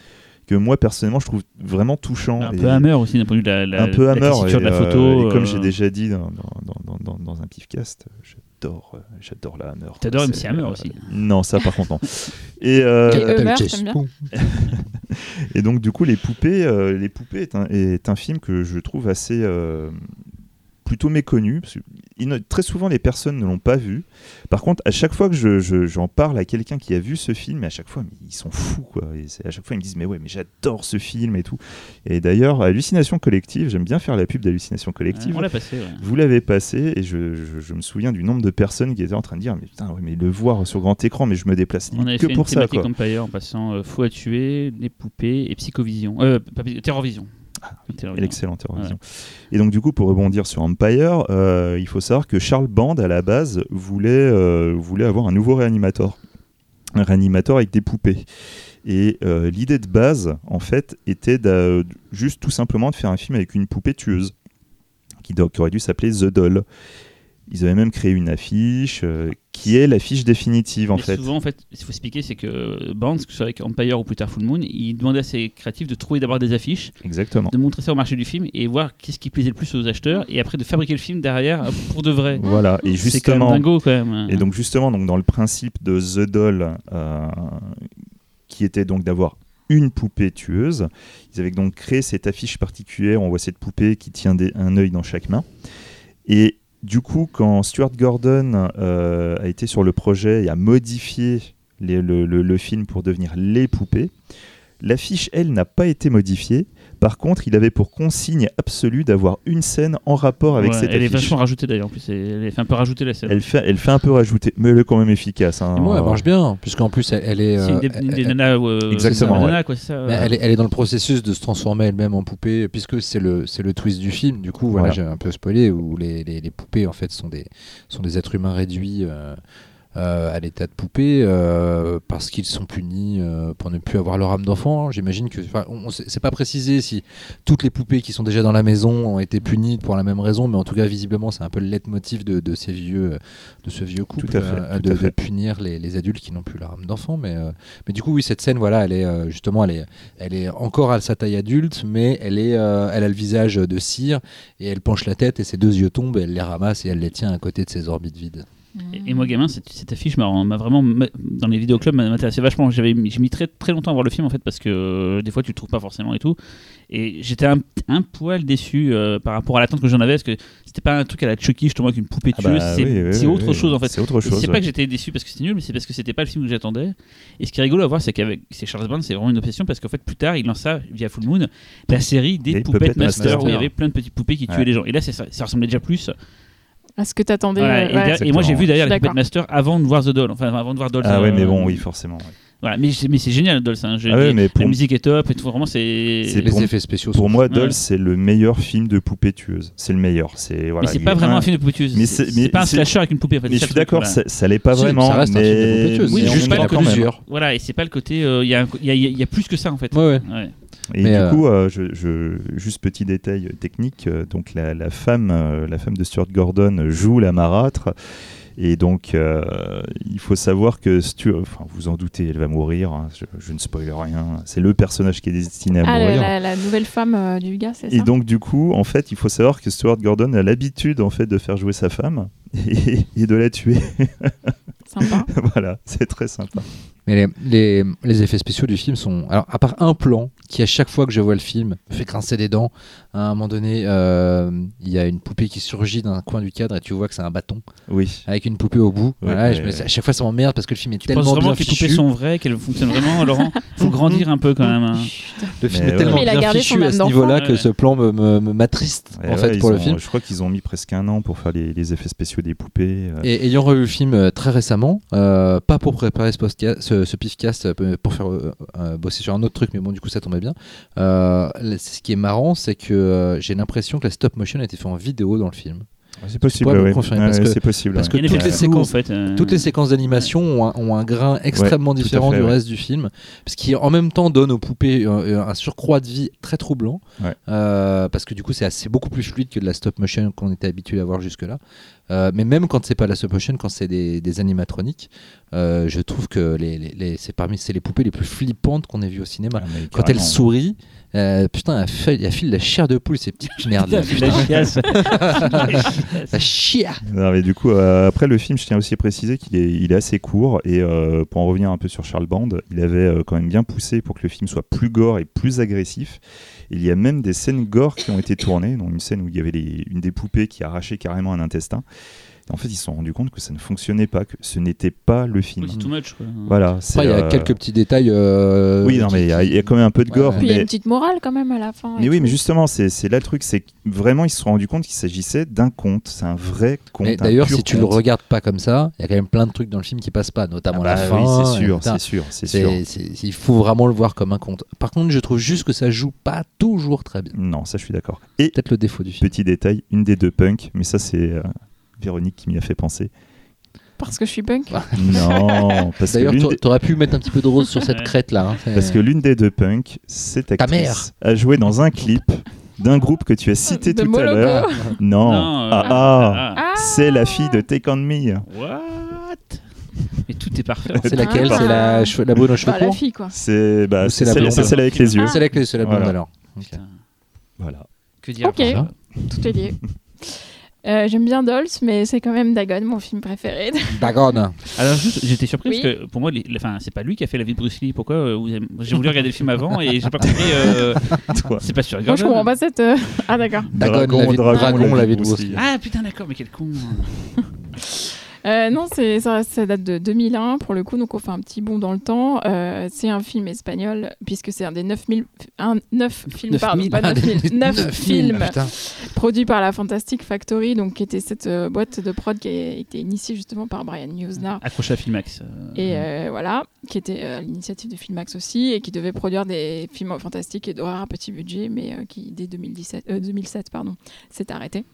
que moi, personnellement, je trouve vraiment touchant. Un Et- peu hammer aussi d'un point de vue de la, la, un peu la hammer. tessiture de la et, photo. euh, et comme euh, j'ai déjà dit dans, dans, dans, dans, dans un pifcast, j'adore, euh, j'adore la hammer. T'adores C'est, MC Hammer aussi. Non, ça par contre non. <laughs> Et, euh, <laughs> Et donc du coup, les poupées, euh, les poupées est un, est un film que je trouve assez euh, plutôt méconnu. Parce que très souvent, les personnes ne l'ont pas vu. Par contre, à chaque fois que je- je- j'en parle à quelqu'un qui a vu ce film, à chaque fois, mais ils sont fous. Quoi. Et à chaque fois, ils me disent, mais ouais, mais j'adore ce film et tout. Et d'ailleurs, Hallucination Collective, j'aime bien faire la pub d'Hallucination Collective. On l'a passé, ouais. Vous l'avez passé et je, je- me souviens du nombre de personnes qui étaient en train de dire mais putain ouais, mais le voir sur grand écran mais je me déplace On avait que fait pour une ça quoi. Empire en passant euh, Fou à tuer, les poupées et Psychovision. Euh, Terrorvision. Excellente Eurovision. Et donc du coup, pour rebondir sur Empire, euh, il faut savoir que Charles Band, à la base, voulait, euh, voulait avoir un nouveau réanimateur. Un réanimateur avec des poupées. Et euh, l'idée de base, en fait, était juste tout simplement de faire un film avec une poupée tueuse, qui aurait dû s'appeler The Doll. Ils avaient même créé une affiche euh, qui est l'affiche définitive en Mais fait. Souvent, en fait, il faut expliquer, c'est que Barnes, que ce soit avec Empire ou plus tard Full Moon, il demandait à ses créatifs de trouver d'abord des affiches, Exactement. de montrer ça au marché du film et voir qu'est-ce qui plaisait le plus aux acheteurs et après de fabriquer le film derrière pour de vrai. Voilà. Et C'est quand même justement, dingo quand même. Et donc justement, donc dans le principe de The Doll, euh, qui était donc d'avoir une poupée tueuse, ils avaient donc créé cette affiche particulière. On voit cette poupée qui tient des- un œil dans chaque main. Et du coup, quand Stuart Gordon euh, a été sur le projet et a modifié le- le film pour devenir les poupées, l'affiche, elle, n'a pas été modifiée. Par contre, il avait pour consigne absolue d'avoir une scène en rapport avec Ouais, cette elle est vachement rajoutée d'ailleurs en plus. Elle fait un peu rajouter la scène. Elle fait, elle fait un peu rajouter, mais elle est quand même efficace. hein. Moi, elle marche bien, puisqu'en plus, elle, elle est. C'est une euh, des, une des elle- nanas. euh, Exactement, ouais. nana, quoi, ça. Elle, est, elle est dans le processus de se transformer elle-même en poupée, puisque c'est le, c'est le twist du film. Du coup, voilà, Voilà. j'ai un peu spoilé, où les, les, les poupées, en fait, sont des, sont des êtres humains réduits euh, à l'état de poupée, euh, parce qu'ils sont punis euh, pour ne plus avoir leur âme d'enfant. J'imagine que. C'est pas précisé si toutes les poupées qui sont déjà dans la maison ont été punies pour la même raison, mais en tout cas, visiblement, c'est un peu le leitmotiv de, de ces vieux, de ce vieux couple, Tout à fait, euh, tout de, à fait. de punir les, les adultes qui n'ont plus leur âme d'enfant. Mais, euh, mais du coup, oui, cette scène, voilà, elle est euh, justement, elle est, elle est encore à sa taille adulte, mais elle, est, euh, elle a le visage de cire et elle penche la tête et ses deux yeux tombent et elle les ramasse et elle les tient à côté de ses orbites vides. Et, et moi, gamin, cette, cette affiche m'a vraiment, dans les vidéoclubs, m'a- m'intéressait vachement. J'ai mis très, très longtemps à voir le film en fait, parce que euh, des fois tu le trouves pas forcément et tout. Et j'étais un, un poil déçu euh, par rapport à l'attente que j'en avais, parce que c'était pas un truc à la Chucky, justement, avec une poupée Ah tueuse. bah c'est oui, oui, c'est oui, autre oui. chose en fait. C'est autre chose. C'est ouais. pas que j'étais déçu parce que c'était nul, mais c'est parce que c'était pas le film que j'attendais. Et ce qui est rigolo à voir, c'est qu'avec c'est Charles Band, c'est vraiment une obsession parce qu'en fait, plus tard, il lança via Full Moon la série des Des Puppet Master, Master. où il y avait plein de petites poupées qui tuaient les gens. Et là, c'est ça, ça ressemblait déjà plus. À ce que t'attendais. Voilà, euh, et, ouais. moi, j'ai vu suis les Puppet. Master avant de voir The Doll. Enfin, avant de voir Doll. Ah ouais, euh, mais bon, oui, forcément. ouais. Voilà, mais c'est mais c'est génial, Doll. ça, hein. Ah ouais, mais La pour, musique est top et tout. Vraiment, c'est. C'est les pour- effets spéciaux pour moi, Ouais. Doll, c'est le meilleur film de poupée tueuse. C'est le meilleur. C'est voilà. mais c'est pas vraiment un- un film de poupée tueuse. Mais C'est pas un slasher avec une poupée. En fait, Mais je suis le d'accord, voilà. ça, ça l'est pas vraiment. ça reste un mais... film de poupée tueuse, Oui, mais juste pas même. plusieurs. Voilà, et c'est pas le côté. euh, Il y, a un- il y, a- il y a plus que ça en fait. Ouais, ouais. Et Mais, du euh, coup, euh, je, je- juste petit détail technique, euh, donc la, la femme, euh, la femme de Stuart Gordon joue la marâtre. Et donc, euh, il faut savoir que Stuart, enfin, vous en doutez, elle va mourir. hein, je, je ne spoil rien. C'est le personnage qui est destiné à Ah, la, mourir. la- la nouvelle femme euh, du gars, c'est ça? Et donc du coup, en fait, il faut savoir que Stuart Gordon a l'habitude en fait de faire jouer sa femme <laughs> et, et de la tuer. Sympa. <laughs> voilà, c'est très sympa. Mais les, les, les effets spéciaux du film sont. Alors, à part un plan qui, à chaque fois que je vois le film, me fait grincer des dents, à un moment donné, euh, il y a une poupée qui surgit d'un coin du cadre et tu vois que c'est un bâton Oui. avec une poupée au bout. voilà, ouais, et je me- ouais. à chaque fois, ça m'emmerde parce que le film est Tu penses tellement vraiment bien que les poupées sont vraies, qu'elles fonctionnent vraiment, Laurent <laughs> Faut grandir un peu quand même. hein. Le film Mais est ouais. tellement il bien gardé fichu son à ce niveau-là Ouais, que ce plan me, me- me- m'attriste en ouais, fait pour le ont- film. Je crois qu'ils ont mis presque un an pour faire les, les effets spéciaux des poupées. euh. Et ayant revu le film euh, très récemment, euh, pas pour préparer ce, postca- ce, pifcast, euh, pour faire euh, euh, bosser sur un autre truc, mais bon, du coup, ça tombait bien. Ce qui est marrant, c'est que j'ai l'impression que la stop motion a été fait en vidéo dans le film. C'est possible, confirmer, Ouais, parce que- c'est possible. parce que toutes les séquences- en fait. euh, Toutes les séquences d'animation ont, un- ont un grain extrêmement différent fait, du ouais. reste du film, ce qui en même temps donne aux poupées euh, un surcroît de vie très troublant, Ouais. euh, parce que du coup c'est assez- beaucoup plus fluide que de la stop motion qu'on était habitué à voir jusque-là. Euh, mais même quand c'est pas la stop motion, quand c'est des, des animatroniques, euh, je trouve que les, les- les- c'est parmi c'est les poupées les plus flippantes qu'on ait vues au cinéma. Ah, Quand elle carrément. sourit, euh, putain, elle file la chair de poule, ces petites <laughs> merdes. <laughs> <laughs> La chier Non, mais du coup, euh, après le film, je tiens aussi à préciser qu'il est, assez court. Et euh, pour en revenir un peu sur Charles Band, il avait euh, quand même bien poussé pour que le film soit plus gore et plus agressif. Il y a même des scènes gore qui ont été tournées, dont une scène où il y avait une des poupées qui arrachait carrément un intestin. Et en fait, ils se sont rendus compte que ça ne fonctionnait pas, que ce n'était pas le film. Oui, c'est too much. Quoi. Voilà. Après, il y a euh, quelques petits détails. euh, Oui, non, mais il y, a- il y a quand même un peu de gore. ouais. Puis il y a une petite morale quand même à la fin. Mais oui, tout. mais justement, c'est là le truc, c'est que vraiment ils se sont rendus compte qu'il s'agissait d'un conte. C'est un vrai conte. D'ailleurs, si tu le conte. regardes pas comme ça, il y a quand même plein de trucs dans le film qui passent pas, Ah notamment bah la oui, fin. c'est sûr, etc. c'est sûr, c'est sûr. C'est- c'est- il faut vraiment le voir comme un conte. Par contre, je trouve juste que ça joue pas toujours très bien. Non, ça je suis d'accord. Et Peut-être le défaut du film. petit détail, une des deux punks, mais ça c'est euh, Véronique qui m'y a fait penser. Parce que je suis punk. Ah. <laughs> Non, parce que D'ailleurs, l'une t'a- des- t'aurais pu mettre un petit peu de rose sur cette Ouais. crête là. hein. C'est- parce que l'une des deux punks, cette Ta actrice, mère. a joué dans un clip d'un groupe que tu as cité De tout à l'heure. <laughs> Non, Non, euh, ah, ah, Ah. c'est la fille de Take On Me. What? Mais tout est parfait. C'est laquelle Ah. C'est la, la bonne aux cheveux Bah, la fille quoi. C'est bah, c'est la celle, blonde. c'est celle avec les yeux. Ah. C'est C'est la blonde Voilà. alors. Putain, Voilà. Que dire Ok. Tout est lié. Euh, J'aime bien Dolls, mais c'est quand même Dagon, mon film préféré. <laughs> Dagon. Alors juste, j'étais surpris Oui. parce que pour moi, les- enfin, c'est pas lui qui a fait la vie de Bruce Lee. Pourquoi euh, J'ai voulu regarder le film avant et j'ai pas compris. euh, <laughs> c'est pas sûr. Moi, je comprends pas cette. euh, <laughs> Ah, d'accord. Dagon, Dragon, la vie de Dragon, Dragon, la la vie vie de de Bruce. Lee. Ah putain, d'accord, mais quel con. Euh, non, c'est ça, ça date de 2001 pour le coup, donc on fait un petit bond dans le temps. Euh, c'est un film espagnol puisque c'est un des 9000 un, 9 films pardon, 9000. pas 9000, 9 Neuf <laughs> films Putain. produits par la Fantastic Factory, donc qui était cette euh, boîte de prod qui a été initiée justement par Brian Newsnar. Accroché à Filmax. euh, Et euh, voilà, qui était euh, à l'initiative de Filmax aussi, et qui devait produire des films fantastiques et d'horreur à petit budget, mais euh, qui dès 2017, euh, 2007 pardon, s'est arrêté.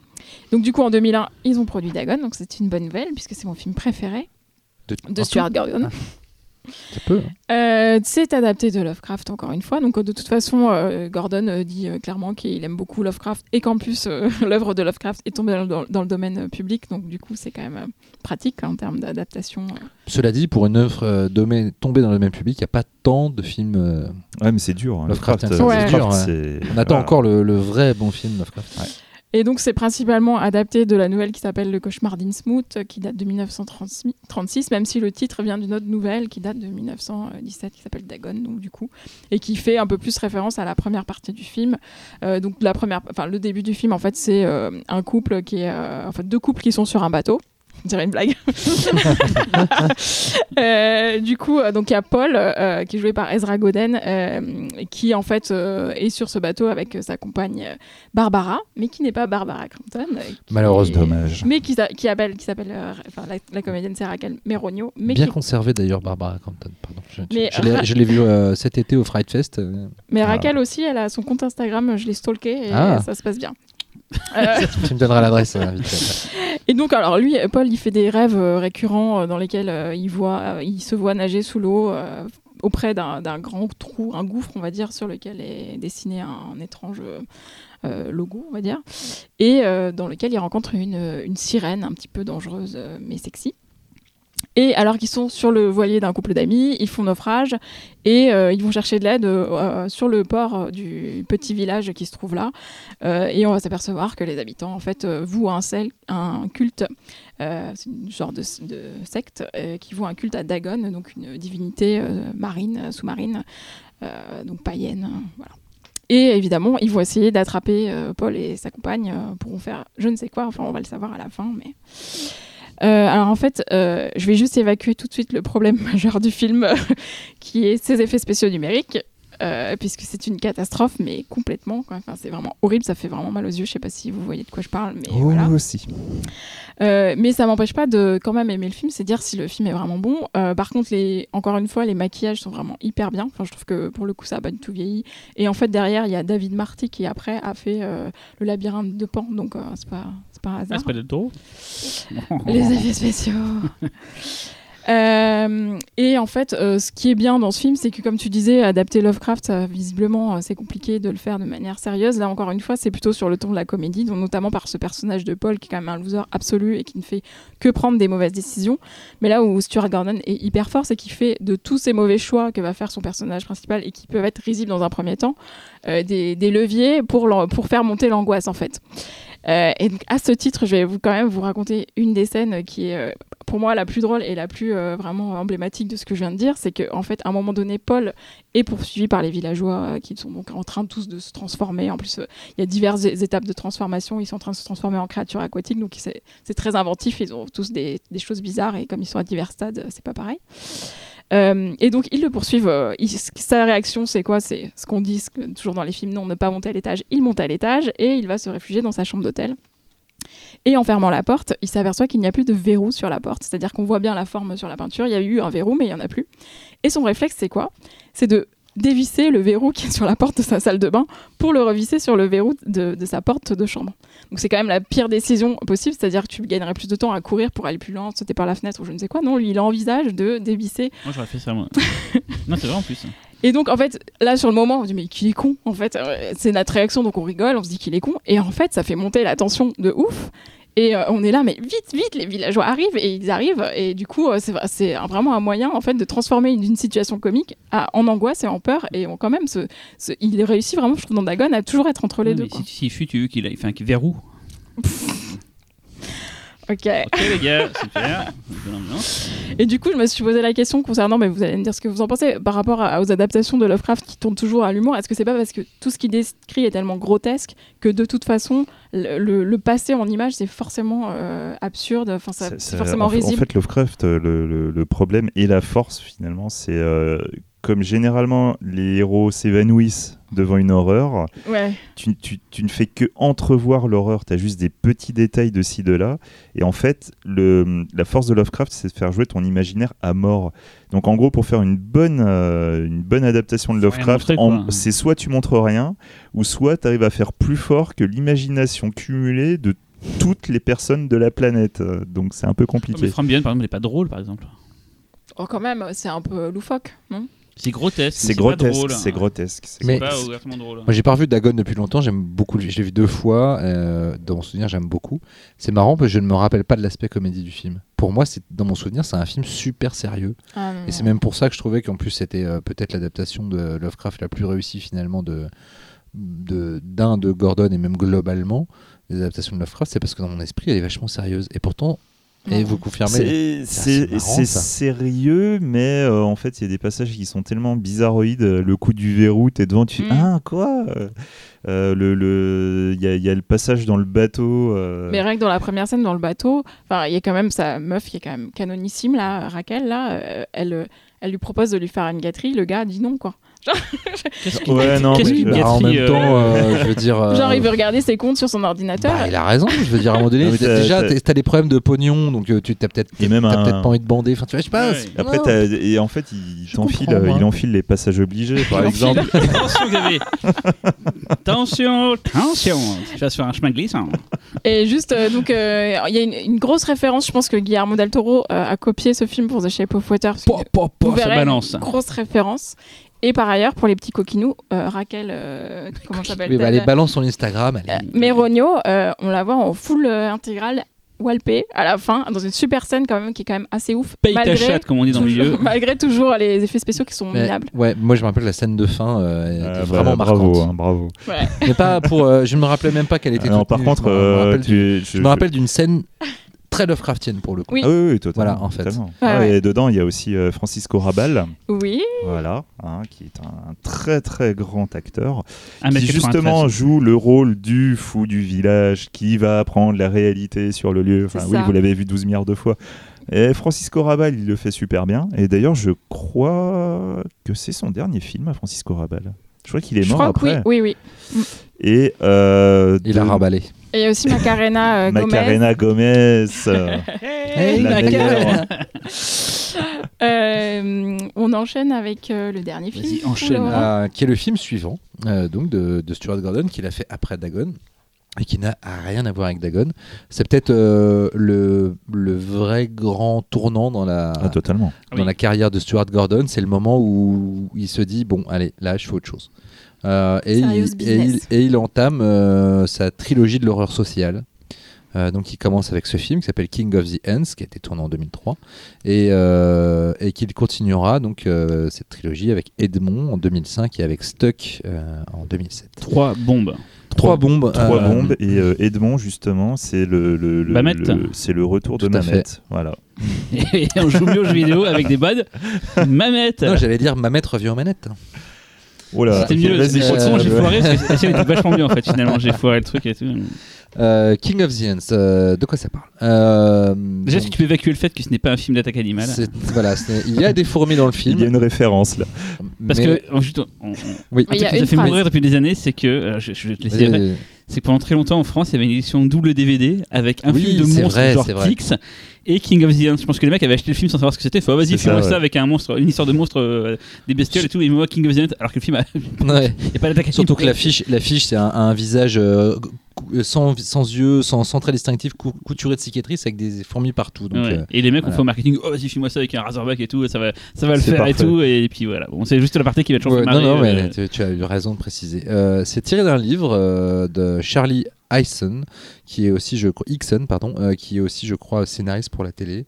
Donc du coup en 2001, ils ont produit Dagon, donc c'est une bonne nouvelle puisque c'est mon film préféré de Stuart Gordon. Ça peut. hein. Euh, c'est adapté de Lovecraft encore une fois. Donc de toute façon, euh, Gordon euh, dit euh, clairement qu'il aime beaucoup Lovecraft et qu'en plus euh, <laughs> l'œuvre de Lovecraft est tombée dans, dans- dans le domaine euh, public. Donc du coup, c'est quand même euh, pratique en termes d'adaptation. euh. Cela dit, pour une œuvre euh, domaine- tombée dans le domaine public, il n'y a pas tant de films. euh, Ouais, mais c'est dur. hein. Lovecraft, Lovecraft, c'est dur, On attend voilà. encore le, le vrai bon film Lovecraft. Et donc c'est principalement adapté de la nouvelle qui s'appelle Le cauchemar d'Innsmouth, euh, qui date de 1936, même si le titre vient d'une autre nouvelle qui date de 1917, qui s'appelle Dagon, donc du coup, et qui fait un peu plus référence à la première partie du film. Euh, donc la première, enfin le début du film en fait c'est euh, un couple qui est, en fait deux couples qui sont sur un bateau. <laughs> On dirait une blague. <laughs> Euh, du coup, euh, donc il y a Paul euh, qui est joué par Ezra Goden, euh, qui en fait est sur ce bateau avec sa compagne Barbara, mais qui n'est pas Barbara Crampton. est- Dommage. Mais qui, qui appelle, qui s'appelle, enfin, la, la comédienne c'est Raquel Meronio, mais Bien qui, conservé d'ailleurs, Barbara Crampton. Pardon. Je, Mais- je l'ai- je l'ai vu euh, cet été au Fright Fest. mais. Raquel aussi, elle a son compte Instagram, je l'ai stalké et Ah. ça se passe bien. Euh, <laughs> tu me donneras l'adresse. euh. Et donc, alors lui, Paul, il fait des rêves euh, récurrents dans lesquels il, voit, il se voit nager sous l'eau auprès d'un grand trou, un gouffre, on va dire, sur lequel est dessiné un, étrange euh, logo, on va dire, et euh, dans lequel il rencontre une, une sirène un petit peu dangereuse mais sexy. Et alors qu'ils sont sur le voilier d'un couple d'amis, ils font naufrage et euh, ils vont chercher de l'aide euh, sur le port euh, du petit village qui se trouve là. Euh, et on va s'apercevoir que les habitants en fait euh, vouent un, culte, euh, c'est une genre de, de secte euh, qui voue un culte à Dagon, donc une divinité euh, marine, euh, sous-marine, euh, donc païenne. euh. Et évidemment, ils vont essayer d'attraper euh, Paul et sa compagne euh, pour faire je ne sais quoi. Enfin, on va le savoir à la fin, mais. Euh, alors en fait, euh, je vais juste évacuer tout de suite le problème <laughs> majeur du film, qui est ses effets spéciaux numériques, euh, puisque c'est une catastrophe, mais complètement. quoi. Enfin, c'est vraiment horrible, ça fait vraiment mal aux yeux. Je sais pas si vous voyez de quoi je parle, mais Oh, voilà. aussi. Euh, mais ça m'empêche pas de quand même aimer le film, c'est dire si le film est vraiment bon. Euh, par contre, les, encore une fois, les maquillages sont vraiment hyper bien. Enfin, je trouve que pour le coup, ça a pas du tout vieilli. Et en fait, derrière, il y a David Marty qui après a fait euh, le labyrinthe de Pan, donc euh, c'est pas c'est pas un hasard. del <laughs> Toro Les effets spéciaux. <laughs> Euh, et en fait, euh, ce qui est bien dans ce film, c'est que comme tu disais, adapter Lovecraft, ça, visiblement, euh, c'est compliqué de le faire de manière sérieuse. Là, encore une fois, c'est plutôt sur le ton de la comédie, donc notamment par ce personnage de Paul qui est quand même un loser absolu et qui ne fait que prendre des mauvaises décisions. Mais là où Stuart Gordon est hyper fort, c'est qu'il fait de tous ces mauvais choix que va faire son personnage principal et qui peuvent être risibles dans un premier temps, euh, des, des leviers pour faire monter l'angoisse en fait. Euh, et donc, à ce titre, je vais vous, quand même vous raconter une des scènes qui est euh, pour moi la plus drôle et la plus euh, vraiment emblématique de ce que je viens de dire, c'est qu'en en fait, à un moment donné, Paul est poursuivi par les villageois qui sont donc en train tous de se transformer. En plus, il y a diverses étapes de transformation. Ils sont en train de se transformer en créatures aquatiques, donc c'est très inventif. Ils ont tous des, des choses bizarres et comme ils sont à divers stades, c'est pas pareil. Euh, et donc ils le poursuivent. euh, sa réaction, c'est quoi? C'est ce qu'on dit toujours dans les films. Non, ne pas monter à l'étage. Il monte à l'étage et il va se réfugier dans sa chambre d'hôtel. Et en fermant la porte, il s'aperçoit qu'il n'y a plus de verrou sur la porte. C'est-à-dire qu'on voit bien la forme sur la peinture. Il y a eu un verrou, mais il n'y en a plus. Et son réflexe, c'est quoi? C'est de dévisser le verrou qui est sur la porte de sa salle de bain pour le revisser sur le verrou de sa porte de chambre. Donc c'est quand même la pire décision possible, c'est-à-dire que tu gagnerais plus de temps à courir pour aller plus loin, sauter par la fenêtre ou je ne sais quoi. Non, lui, il envisage de dévisser. Moi, j'aurais fait ça, moi. <laughs> non, c'est vrai en plus. Et donc, en fait, là, sur le moment, on se dit, mais qu'il est con, en fait. Euh, C'est notre réaction, donc on rigole, on se dit qu'il est con. Et en fait, ça fait monter la tension de ouf. Et euh, on est là, mais vite, vite, les villageois arrivent et ils arrivent. Et du coup, euh, c'est vraiment un moyen en fait de transformer une, une situation comique à- en angoisse et en peur. Et on, quand même, ce, ce- il réussit vraiment, je trouve, dans Dagon à toujours être entre les deux. mais si, si fut, tu veux qu'il a fait un verrou. Ok. Ok, les gars, super. <laughs> Bonne ambiance. Et du coup, je me suis posé la question concernant, mais vous allez me dire ce que vous en pensez, par rapport à- aux adaptations de Lovecraft qui tournent toujours à l'humour. Est-ce que c'est pas parce que tout ce qu'il décrit est tellement grotesque que de toute façon, le, le- le passer en image, c'est forcément euh, absurde, enfin, c'est forcément en, risible. En fait, Lovecraft, euh, le, le- le problème et la force, finalement, c'est euh, comme généralement les héros s'évanouissent devant une horreur, Ouais. tu, tu- tu ne fais que entrevoir l'horreur, tu as juste des petits détails de ci, de là. Et en fait, le, la force de Lovecraft, c'est de faire jouer ton imaginaire à mort. Donc en gros, pour faire une bonne, euh, une bonne adaptation de Lovecraft, c'est soit tu montres rien, ou soit tu arrives à faire plus fort que l'imagination cumulée de toutes les personnes de la planète. Donc c'est un peu Oh, mais compliqué. Frambian, par exemple, n'est pas drôle, par exemple. Oh, quand même, c'est un peu loufoque, non? C'est grotesque. C'est grotesque, c'est grotesque. c'est Mais- C'est pas ouvertement drôle. Moi, j'ai pas revu Dagon depuis longtemps. J'aime beaucoup. le- Je l'ai vu deux fois. euh, dans mon souvenir, j'aime beaucoup. C'est marrant parce que je ne me rappelle pas de l'aspect comédie du film. Pour moi, c'est dans mon souvenir, c'est un film super sérieux. Ah, Et c'est même pour ça que je trouvais qu'en plus, c'était euh, peut-être l'adaptation de Lovecraft la plus réussie finalement de de- d'un de, Gordon et même globalement les adaptations de Lovecraft. C'est parce que dans mon esprit, elle est vachement sérieuse. Et pourtant, et vous confirmez. C'est- sérieux, mais euh, en fait, il y a des passages qui sont tellement bizarroïdes. euh, Le coup du verrou, t'es devant, tu Mm. Ah, quoi Euh, le, le- Il y, a- y a le passage dans le bateau. euh, Mais rien que dans la première scène, dans le bateau, enfin, il y a quand même sa meuf qui est quand même canonissime, là, Raquel, là, euh, elle, euh, elle lui propose de lui faire une gâterie, le gars dit non, quoi. Qu'est-ce Ouais, non, mais je- Bah, en gâterie, même euh, temps, euh, je veux dire. euh, Genre, il veut regarder ses comptes sur son ordinateur. bah, il a raison, je veux dire, à un moment donné, Non, déjà, t'as- des problèmes de pognon, donc euh, tu t'as peut-être un- pas envie de bander. Enfin, tu vois, je sais pas. Ouais. c'est- Après, et en fait, il Je t'enfile, euh, moi. il enfile les passages obligés, par exemple. <laughs> Attention, Xavier. Attention, attention. Tu vas se faire un chemin glissant. Et juste, euh, donc, euh, il y a une, une grosse référence, je pense que Guillermo del Toro euh, a copié ce film pour The Shape of Water. Po, po, po, vous verrez balance. Une grosse référence. Et par ailleurs, pour les petits coquinous, euh, Raquel, euh, <laughs> comment s'appelle bah, elle balance son Instagram. Elle est- Euh, Méronio, euh, on la voit en full euh, intégrale, walpé à la fin, dans une super scène quand même qui est quand même assez ouf. Paye ta malgré, chatte, comme on dit dans le toujours, milieu. <laughs> malgré toujours les effets spéciaux qui sont minables. ouais, moi je me rappelle la scène de fin, euh, Ah, bah, vraiment bravo, marquante. hein, bravo. Ouais. Mais pas pour. euh, je ne me rappelais même pas qu'elle était. Alors, par contre, je me- je me rappelle, tu- je me rappelle d'une scène très Lovecraftienne pour le coup. Oui. Ah oui, oui, totalement. Voilà, en fait. totalement. Ouais, ouais. Et dedans, il y a aussi euh, Francisco Rabal, Oui, voilà, hein, qui est un, un très très grand acteur, Un qui justement 93. joue le rôle du fou du village, qui va apprendre la réalité sur le lieu. Enfin, oui, ça. vous l'avez vu 12 milliards de fois. Et Francisco Rabal, il le fait super bien. Et d'ailleurs, je crois que c'est son dernier film, à Francisco Rabal. Je crois qu'il est je mort crois que oui, oui, oui. Et euh, Il de- a raballé. Et il y a aussi Macarena euh, Gomez. <laughs> Macarena Gomez. euh, Hey, la meilleure. <laughs> Euh, on enchaîne avec euh, le dernier film. Enchaîne. Laurent. Euh, qui est le film suivant, euh, donc de, de Stuart Gordon, qu'il a fait après Dagon et qui n'a rien à voir avec Dagon. C'est peut-être euh, le, le vrai grand tournant dans la, Ah, totalement. Ah dans oui. la carrière de Stuart Gordon. C'est le moment où il se dit bon, allez, là, je fais autre chose. Euh, et, il, et, il, business. et il entame euh, sa trilogie de l'horreur sociale. Euh, donc il commence avec ce film qui s'appelle King of the Ants, qui a été tourné en 2003, et, euh, et qu'il continuera donc euh, cette trilogie avec Edmond en 2005 et avec Stuck euh, en 2007. Trois bombes. Trois bombes. Trois euh, bombes et euh, Edmond justement c'est le, le, le- Mamet. le- c'est le retour de Tout Mamet voilà <laughs> Et on joue mieux aux jeux vidéo avec des <laughs> bods. Mamette Non, j'allais dire Mamet revient aux manettes. Oh C'était mieux. son, euh, j'ai foiré. parce que était vachement bien en fait. Finalement, j'ai foiré le truc et tout. Euh, King of the Ants, euh, de quoi ça parle? Euh, Déjà, est-ce que tu peux évacuer le fait que ce n'est pas un film d'attaque animale c'est- voilà, c'est- il y a des fourmis dans le il y a film. une référence là Parce mais- que, en- juste, on- on- oui. Un truc qui nous a fait mourir depuis des années, c'est que, euh, je, je vais te laisser Vas-y, c'est que pendant très longtemps en France, il y avait une édition double DVD avec un Oui, film de c'est monstres vrai, genre. Tix et King of the Ants. Je pense que les mecs avaient acheté le film sans savoir ce que c'était. Faut, vas-y, C'est fais-moi ça, avec un monstre, une histoire de monstre, euh, des bestioles et tout, et moi King of the Ants, alors que le film, a- Ouais. <laughs> a pas d'attaque Surtout que l'affiche, l'affiche c'est un, un visage euh, sans, sans yeux, sans, sans trait distinctif, cou- couturé de cicatrices avec des fourmis partout. Donc, Ouais. euh, et les mecs ont voilà. fait au marketing, oh vas-y, filme-moi ça avec un Razorback et tout, ça va, ça va le faire et tout, et puis voilà. Bon, c'est juste la partie qui va toujours ouais, non, non, euh, mais tu, tu as eu raison de préciser. Euh, c'est tiré d'un livre euh, de Charlie Hyson, qui est aussi, je crois, Hickson, pardon, euh, qui est aussi, je crois, scénariste pour la télé,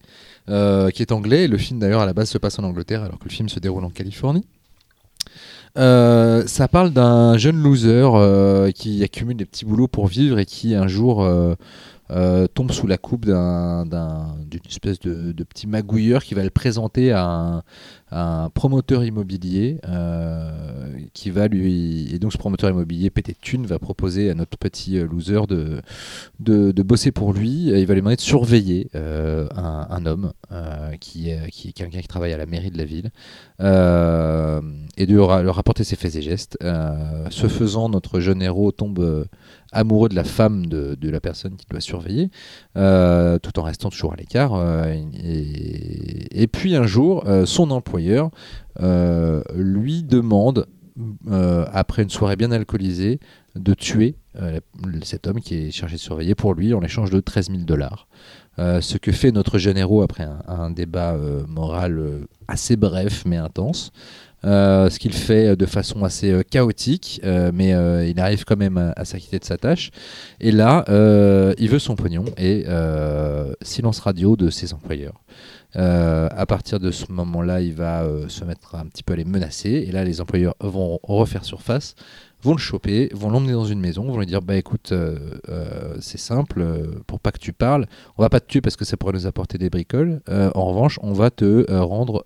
euh, qui est anglais. Le film, d'ailleurs, à la base, se passe en Angleterre, alors que le film se déroule en Californie. Euh, ça parle d'un jeune loser euh, qui accumule des petits boulots pour vivre et qui un jour euh, tombe sous la coupe d'un- d'un- d'une espèce de, de petit magouilleur qui va le présenter à un, un promoteur immobilier euh, qui va lui et donc ce promoteur immobilier pété de thunes va proposer à notre petit euh, loser de, de, bosser pour lui. Il va lui demander de surveiller euh, un, homme qui est, qui est quelqu'un qui travaille à la mairie de la ville. Et de leur rapporter ses faits et gestes. Ce faisant notre jeune héros tombe amoureux de la femme de, de la personne qu'il doit surveiller euh, tout en restant toujours à l'écart euh, et, puis un jour euh, son employeur lui demande après une soirée bien alcoolisée de tuer cet homme qui est chargé de surveiller pour lui en échange de 13 000 dollars. Ce que fait notre jeune après un, débat moral assez bref mais intense. Euh, ce qu'il fait de façon assez euh, chaotique, euh, mais euh, il arrive quand même à, s'acquitter de sa tâche. Et là, euh, il veut son pognon et euh, silence radio de ses employeurs. Euh, à partir de ce moment-là, il va euh, se mettre un petit peu à les menacer. Et là, les employeurs vont refaire surface, vont le choper, vont l'emmener dans une maison, vont lui dire Bah écoute, euh, euh, c'est simple, euh, pour pas que tu parles, on va pas te tuer parce que ça pourrait nous apporter des bricoles. Euh, en revanche, on va te euh, rendre.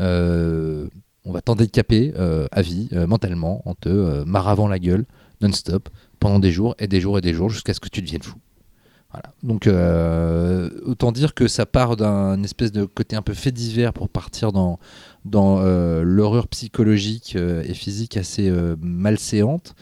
Euh, on va t'handicaper euh, à vie, euh, mentalement, en te maravant la gueule, non-stop, pendant des jours et des jours et des jours, jusqu'à ce que tu deviennes fou. Voilà. Donc, autant dire que ça part d'un espèce de côté un peu fait divers pour partir dans, dans l'horreur psychologique et physique assez malséante.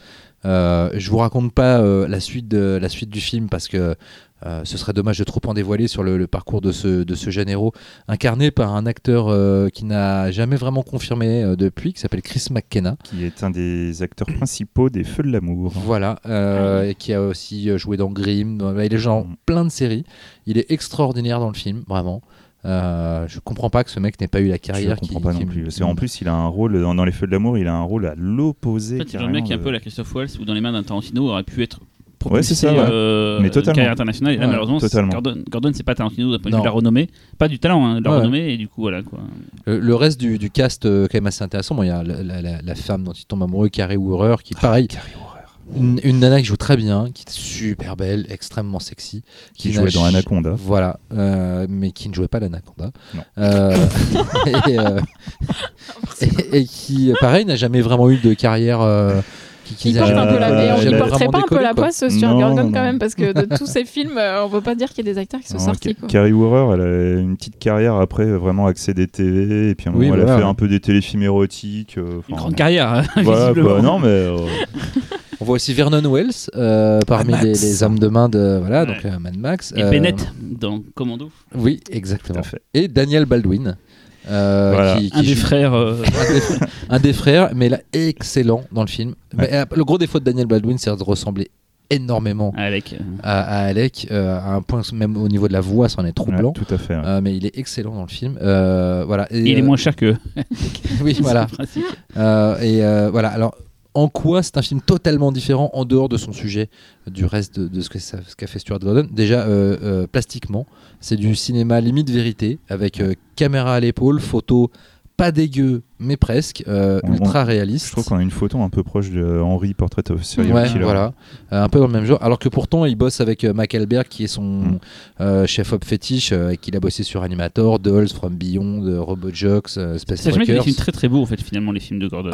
Euh, je vous raconte pas euh, la, suite de, la suite du film parce que euh, ce serait dommage de trop en dévoiler sur le, le parcours de ce, de ce jeune héros, incarné par un acteur qui n'a jamais vraiment confirmé depuis, qui s'appelle Chris McKenna. qui est un des acteurs principaux des Feux de l'amour Voilà, et qui a aussi joué dans Grimm. dans- Il est genre Mm. plein de séries. Il est extraordinaire dans le film, vraiment. Euh, je comprends pas que ce mec n'ait pas eu la je carrière comprends qui- pas qui- non plus parce qu'en plus il a un rôle dans, dans les Feux de l'amour il a un rôle à l'opposé En fait, c'est le mec qui est un peu la Christophe Waltz ou dans les mains d'un Tarantino aurait pu être Ouais, c'est ça, ouais. euh, Mais une totalement. carrière internationale. Et là, Ouais, malheureusement, c'est- totalement. Gordon, Gordon c'est pas Tarantino d'un point de vue de la renommée. Pas du talent, hein, de la Ouais. renommée. Et du coup, voilà quoi. Le, le reste du, du cast, euh, quand même assez intéressant. Bon, il y a la, la- la- la femme dont il tombe amoureux, Carrie Woorer, qui, pareil, Carrie Horreur. Une, une nana qui joue très bien, qui est super belle, extrêmement sexy. qui jouait dans Anaconda Voilà, euh, mais qui ne jouait pas l'Anaconda. Euh, <laughs> et, euh, <laughs> et- et qui, pareil, n'a jamais vraiment eu de carrière. Qui, porte un peu la, Euh, et on- il porterait pas un peu la quoi. poisse sur Non, quand même parce que de tous ces films, euh, on peut pas dire qu'il y a des acteurs qui sont Non, sortis. Quoi. Carrie Woorer, elle a une petite carrière après euh, vraiment axée des TV et puis à un Oui, moment, elle a fait ouais. un peu des téléfilms érotiques. euh, Une grande carrière, hein, Voilà visiblement. quoi, non mais euh, <laughs> On voit aussi Vernon Wells euh, parmi les, hommes de main de voilà Ouais. donc euh, Mad Max. Et Euh, Bennett dans Commando. Oui, tout exactement. à fait. Et Daniel Baldwin. Euh, Voilà. qui, qui Un des joue- frères. euh, <laughs> un des, frères- un des frères, mais là excellent dans le film. Mais, euh, le gros défaut de Daniel Baldwin, c'est de ressembler énormément Alec. euh, à, à Alec, euh, à un point même au niveau de la voix, c'en est troublant. Ouais, tout à fait. ouais. Euh, mais il est excellent dans le film. Euh, voilà. Et, il est euh, moins cher que. <laughs> Oui, <laughs> voilà. Euh, et euh, voilà. Alors, en quoi c'est un film totalement différent en dehors de son sujet du reste de, de ce que ça- ce qu'a fait Stuart Gordon? Déjà, euh, euh, plastiquement, c'est du cinéma limite vérité avec euh, caméra à l'épaule, photo pas dégueu, mais presque, euh, On- ultra réaliste. Je trouve qu'on a une photo un peu proche de Henry Portrait of Serial Ouais, Killer. voilà, Euh, un peu dans le même genre. Alors que pourtant, il bosse avec euh, Mac Alberg, qui est son Mm. euh, chef-op fétiche, euh, et qu'il a bossé sur Animator, Dolls, From Beyond, Robot Jocks, euh, Space C'est jamais fait des Truckers. films très très beaux en fait finalement les films de Gordon.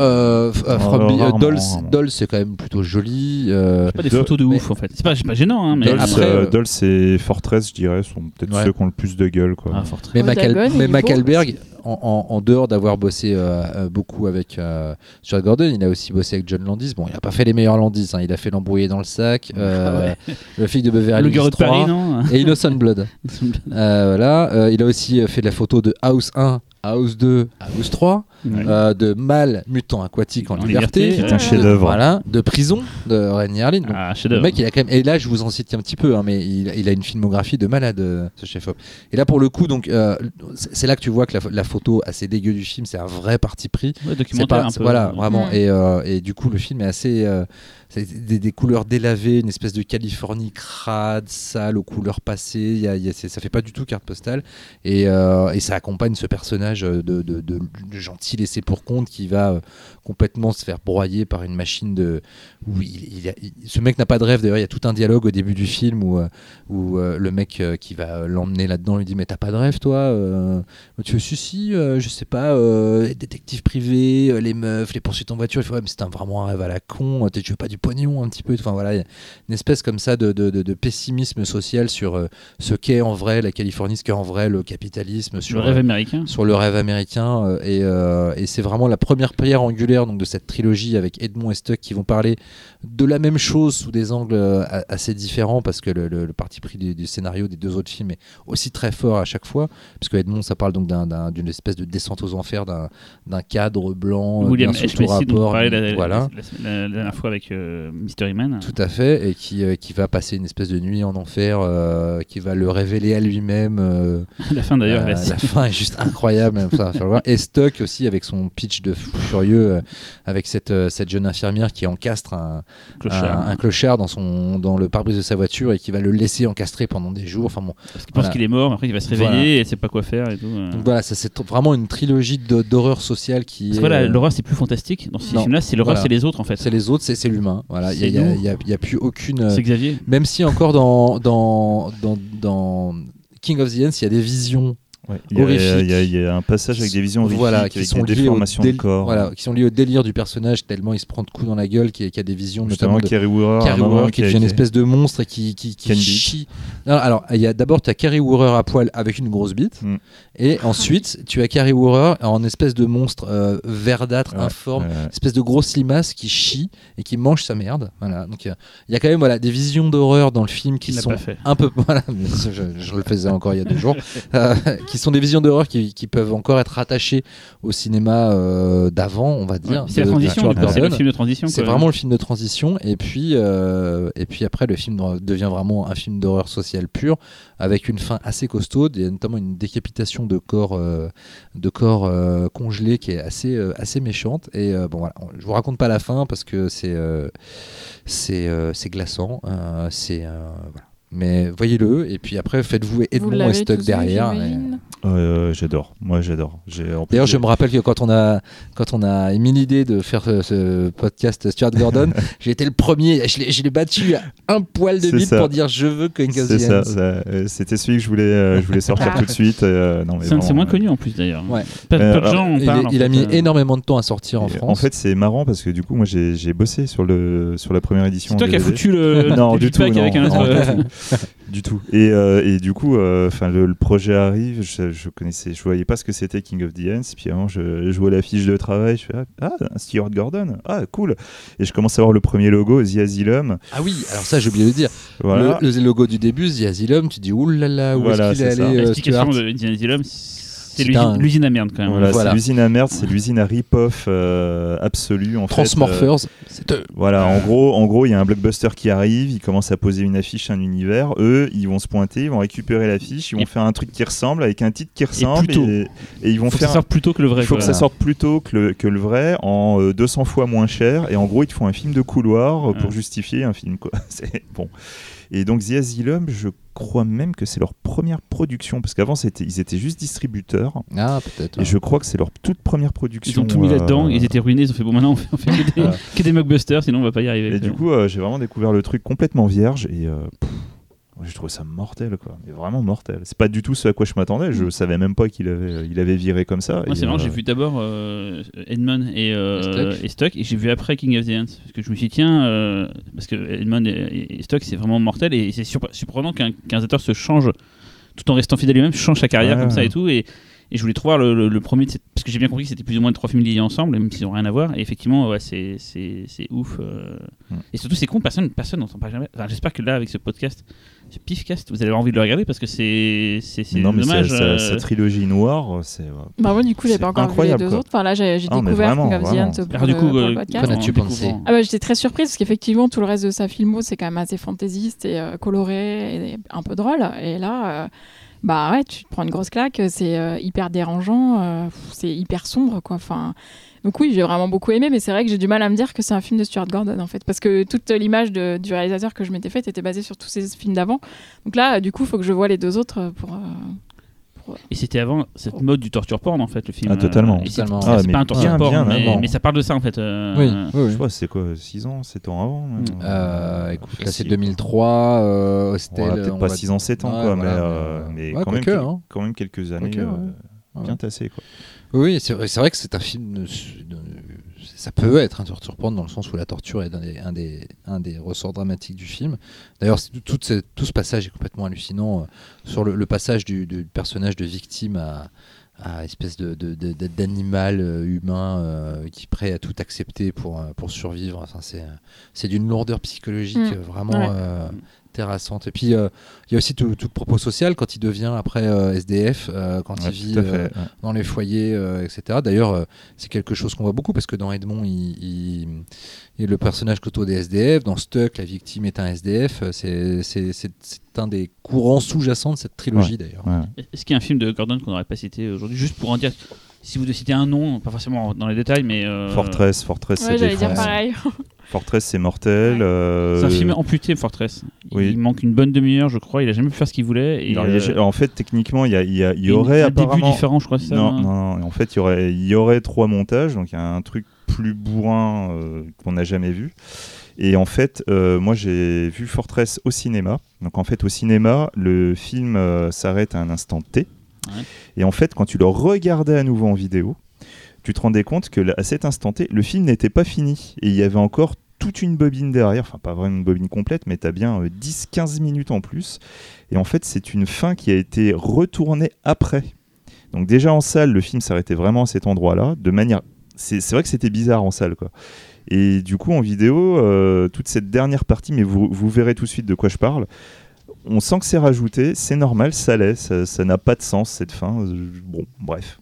From rarement, Dolls. Dolls, c'est quand même plutôt joli. euh, pas des de- photos de mais- ouf en fait. C'est pas, c'est pas gênant hein, mais Dolls, après, euh, euh, Dolls et Fortress, je dirais, sont peut-être Ouais. ceux qui ont le plus de gueule. Quoi. Ah, Fortress. Mais, Oh, Mac, Al- Dagon, mais en, en- en dehors d'avoir bossé euh, euh, beaucoup avec euh, Stuart Gordon, il a aussi bossé avec John Landis. Bon, il a pas fait les meilleurs Landis, hein. il a fait l'embrouillé dans le sac, euh, le flic de Beverly Hills gars de 3 Paris non et Innocent Blood. <laughs> Voilà, il a aussi fait de la photo de House 1, House 2, House 3, Ouais. euh, de Mâle mutant aquatique en, En liberté, liberté, Qui est un chef-d'œuvre. voilà, de prison de Rainy Harlin. Donc, Ah, le mec, il a quand même. Et là, je vous en cite un petit peu, hein, mais il, il a une filmographie de malade, euh, ce chef-op. Et là, pour le coup, donc, euh, c'est là que tu vois que la, la photo assez dégueu du film, c'est un vrai parti pris. Ouais, documentaire pas, un c'est- peu. voilà, vraiment. Mm. Et, euh, et du coup, le film est assez. Des, des couleurs délavées, une espèce de Californie crade, sale, aux couleurs passées. Y a- ça fait pas du tout carte postale. Et, euh, ça accompagne ce personnage de, gentil laissé pour compte qui va euh, complètement se faire broyer par une machine de. Où ce mec n'a pas de rêve. D'ailleurs, il y a tout un dialogue au début du film où, euh, où le mec qui va l'emmener là-dedans lui dit Mais t'as pas de rêve, toi Tu veux, si, euh, je sais pas, détective privé, les meufs, les poursuites en voiture. Il fait Ouais, mais c'est vraiment un rêve à la con. Tu veux pas du pognon un petit peu Enfin voilà, une espèce comme ça de, de- de- de pessimisme social sur euh, ce qu'est en vrai la Californie, ce qu'est en vrai le capitalisme, sur Le rêve américain. sur le rêve américain euh, et, euh, et c'est vraiment la première pierre angulaire donc de cette trilogie avec Edmond et Stuck qui vont parler de la même chose sous des angles euh, assez différents parce que le, le- le parti pris du, du scénario des deux autres films est aussi très fort à chaque fois puisque Edmond ça parle donc d'un- d'un- d'une espèce de descente aux enfers d'un cadre blanc euh, William H. Macy rapport la, la- voilà la- la- la dernière fois avec euh, Mystery Man. tout à fait, et qui, euh, qui va passer une espèce de nuit en enfer, euh, qui va le révéler à lui-même. euh, <laughs> la fin d'ailleurs. euh, la fin est juste incroyable. ça va faire voir. Et Stuck aussi avec son pitch de fou furieux, euh, avec cette, euh, cette jeune infirmière qui encastre un, Clochard. un, un clochard dans, son, dans le pare-brise de sa voiture et qui va le laisser encastrer pendant des jours. Enfin bon, Parce qu'il pense qu'il est mort, mais après il va se réveiller Voilà. et il sait pas quoi faire et tout. euh. donc voilà, c'est vraiment une trilogie d'horreur sociale qui Parce est. que voilà, euh, l'horreur c'est plus fantastique. Dans ces films-là, c'est l'horreur, Voilà. c'est les autres en fait. c'est les autres, c'est c'est Voilà, il y a, y a- y plus aucune. C'est Xavier. Même si encore dans, dans, dans, dans King of the Ends, il y a des visions Ouais, Il y, a- Horrifique. il y a- il y a un passage avec des visions horrifiques, voilà, avec qui sont des liées au déformations de corps. voilà, qui sont liées au délire du personnage tellement il se prend de coups dans la gueule qu'il y a, qu'il y a des visions Justement, notamment Carrie Woorer qui a devient une espèce de monstre et qui, qui, qui chie. Non, alors, il y a d'abord tu as Carrie Woorer à poil avec une grosse bite Mm. et ensuite tu as Carrie Woorer en espèce de monstre euh, verdâtre, Ouais, informe, ouais, ouais. espèce de grosse limace qui chie et qui mange sa merde. Voilà. Donc il y a- il y, a quand même voilà des visions d'horreur dans le film qui sont un peu <laughs> voilà, je le faisais encore il y a deux jours, <laughs> euh, qui sont des visions d'horreur qui, qui peuvent encore être rattachées au cinéma euh, d'avant, on va dire. Ouais, C'est la transition. C'est le Gordon. film de transition. C'est quoi. vraiment le film de transition et puis euh, et puis après le film devient vraiment un film d'horreur sociale pure avec une fin assez costaude il y a notamment une décapitation de corps euh, de corps euh, congelés qui est assez assez méchante et bon voilà je vous raconte pas la fin parce que c'est c'est glaçant c'est voilà. Mais voyez-le et puis après faites-vous Vous Edmond et vu, derrière et- ouais, j'adore. Moi, j'adore. D'ailleurs, je me rappelle que quand on a, quand on a émis l'idée de faire ce, ce podcast Stuart Gordon, <laughs> j'ai été le premier, je l'ai, battu à un poil de ça. pour dire je veux King of C'est ça, ça, euh, c'était celui que je voulais, euh, je voulais sortir tout de suite. euh, non, mais C'est moins euh, connu en plus d'ailleurs. Ouais. Peu, peu Euh, de gens en Il, parlent. est- en il a mis euh. énormément de temps à sortir en France. En fait, c'est marrant parce que du coup, moi, j'ai bossé sur, le, sur la première édition. C'est toi qui as foutu le <laughs> non, du tout, avec un autre. Euh, <laughs> du tout. Et, euh, et du coup, euh, enfin, le, le projet arrive. Je, je connaissais, je voyais pas ce que c'était King of the Ends. Puis avant, je, je vois la fiche de travail. Je fais ah, ah, Stuart Gordon. Ah, cool. Et je commence à voir le premier logo, The Asylum. Ah oui, alors ça j'ai oublié de le dire. Voilà. Le, le logo du début, The Asylum, tu dis oulala, où Voilà, est-ce qu'il est c'est ça. allé euh, L'explication Stuart de Indiana Asylum, c'est l'usine à merde quand même. Voilà, Voilà. c'est l'usine à merde, c'est l'usine à rip-off euh, absolue en fait. Euh, Transmorphers, c'est eux. Voilà, en gros, en gros, il y a un blockbuster qui arrive, il commence à poser une affiche, un univers. Eux, ils vont se pointer, ils vont récupérer l'affiche, ils vont Et- faire un truc qui ressemble avec un titre qui ressemble tôt. et, et ils vont Faut que faire. ça sorte plus tôt que le vrai. il faut quoi. que ça sorte plus tôt que le, que le vrai en euh, 200 fois moins cher et en gros ils te font un film de couloir euh, pour justifier un film quoi. <laughs> C'est bon. Et donc The Asylum, je crois même que c'est leur première production, parce qu'avant c'était, ils étaient juste distributeurs. Ah, peut-être. Et je crois que c'est leur toute première production. Ils ont tout mis euh, là-dedans, ils étaient ruinés, ils ont fait bon maintenant on fait, on fait que, des, que des mockbusters, sinon on va pas y arriver. Et du coup, euh, j'ai vraiment découvert le truc complètement vierge et euh, pff, j'ai trouvé ça mortel, quoi. Mais vraiment mortel. C'est pas du tout ce à quoi je m'attendais. Je savais même pas qu'il avait, il avait viré comme ça. Moi, c'est marrant, euh, j'ai vu d'abord euh, Edmond et, euh, Et Stock, et j'ai vu après King of the Ants. Parce que je me suis dit, tiens, euh, parce que Edmond et, et Stock, c'est vraiment mortel, et c'est surpre- surprenant qu'un qu'un réalisateur se change, tout en restant fidèle à lui-même, change sa carrière Ouais, comme ça et tout. Et, et je voulais trop voir le, le- le premier, de cette- parce que j'ai bien compris que c'était plus ou moins trois films liés ensemble, même s'ils n'ont rien à voir. Et effectivement, ouais, c'est c'est- c'est ouf. euh. Mm. Et surtout, c'est con, personne personne n'entend pas jamais. Enfin, J'espère que là, avec ce podcast, ce Pifcast, vous allez avoir envie de le regarder parce que c'est c'est- c'est non, mais dommage. sa, sa- euh, sa trilogie noire, c'est. Bah moi du coup j'ai pas encore vu les deux quoi. autres. Enfin là j'ai j'ai Ah, mais découvert vraiment, King of the vraiment. Pour, Alors, du le, coup, pour le euh, podcast. Qu'en as-tu en pensé Ah bah, j'étais très surprise parce qu'effectivement tout le reste de sa filmo c'est quand même assez fantaisiste et euh, coloré et un peu drôle et là euh, bah ouais tu te prends une grosse claque c'est euh, hyper dérangeant euh, c'est hyper sombre quoi enfin. Donc oui j'ai vraiment beaucoup aimé mais c'est vrai que j'ai du mal à me dire que c'est un film de Stuart Gordon en fait parce que toute l'image du réalisateur que je m'étais faite était basée sur tous ces films d'avant. Donc là du coup il faut que je vois les deux autres pour euh, Et c'était avant cette mode du torture porn en fait le film. Ah, totalement. Et c'est- Totalement. c'est Ah, pas mais un torture bien, porn, bien mais, ça parle de ça en fait. euh, Oui, oui, Je oui. crois que c'est quoi 6 ans, 7 ans avant. Euh, écoute, là c'est Facile. 2003. Euh, Hostel, Ouais, on peut-être pas va- 6 ans, 7 ans, Ouais, quoi, voilà, mais, euh, mais, mais ouais, quand, même, quoique, quel- hein. quand même quelques années euh, ouais. bien Ouais. tassées. Quoi. Oui, c'est vrai, c'est vrai que c'est un film. Ça peut être un torture porn dans le sens où la torture est un des, un des, un des ressorts dramatiques du film. D'ailleurs, tout, ce- tout ce passage est complètement hallucinant. euh, sur le, le passage du, du personnage de victime à, à espèce de, de- de- de- d'animal euh, humain euh, qui est prêt à tout accepter pour, pour survivre. Enfin, c'est, d'une lourdeur psychologique Mm. vraiment Ouais. Terrassante. Et puis, euh, il y a aussi tout, tout le propos social quand il devient après euh, SDF, euh, quand Ouais, il vit euh, fait. ouais. dans les foyers, euh, etc. D'ailleurs, euh, c'est quelque chose qu'on voit beaucoup parce que dans Edmond, il, il, il est le personnage côtoie des SDF. Dans Stuck, la victime est un SDF. C'est, c'est, c'est, c'est un des courants sous-jacents de cette trilogie, d'ailleurs. Ouais. Est-ce qu'il y a un film de Gordon qu'on n'aurait pas cité aujourd'hui juste pour en dire si vous devez citer un nom, pas forcément dans les détails, mais euh, Fortress, Fortress, ouais c'est dire pareil <laughs> Fortress, c'est mortel. Ouais. euh, C'est un film amputé, Fortress. Oui. Il manque une bonne demi-heure, je crois. Il a jamais pu faire ce qu'il voulait. Et, alors, il y a- euh, en fait, techniquement, il y, a- il y, a- il y aurait un apparemment. début différent, je crois, c'est ça non, hein non, non. En fait, il y aurait, il y aurait trois montages. Donc, il y a un truc plus bourrin euh, qu'on n'a jamais vu. Et en fait, euh, moi, j'ai vu Fortress au cinéma. Donc, en fait, au cinéma, le film euh, s'arrête à un instant T. Et en fait, quand tu le regardais à nouveau en vidéo, tu te rendais compte que à cet instant T, le film n'était pas fini. Et il y avait encore toute une bobine derrière. Enfin, pas vraiment une bobine complète, mais tu as bien euh, 10-15 minutes en plus. Et en fait, c'est une fin qui a été retournée après. Donc déjà en salle, le film s'arrêtait vraiment à cet endroit-là, de manière... C'est c'est vrai que c'était bizarre en salle, quoi. Et du coup, en vidéo, euh, toute cette dernière partie, mais vous, vous verrez tout de suite de quoi je parle, on sent que c'est rajouté, c'est normal, ça l'est, ça n'a pas de sens cette fin. Euh, Bon, bref.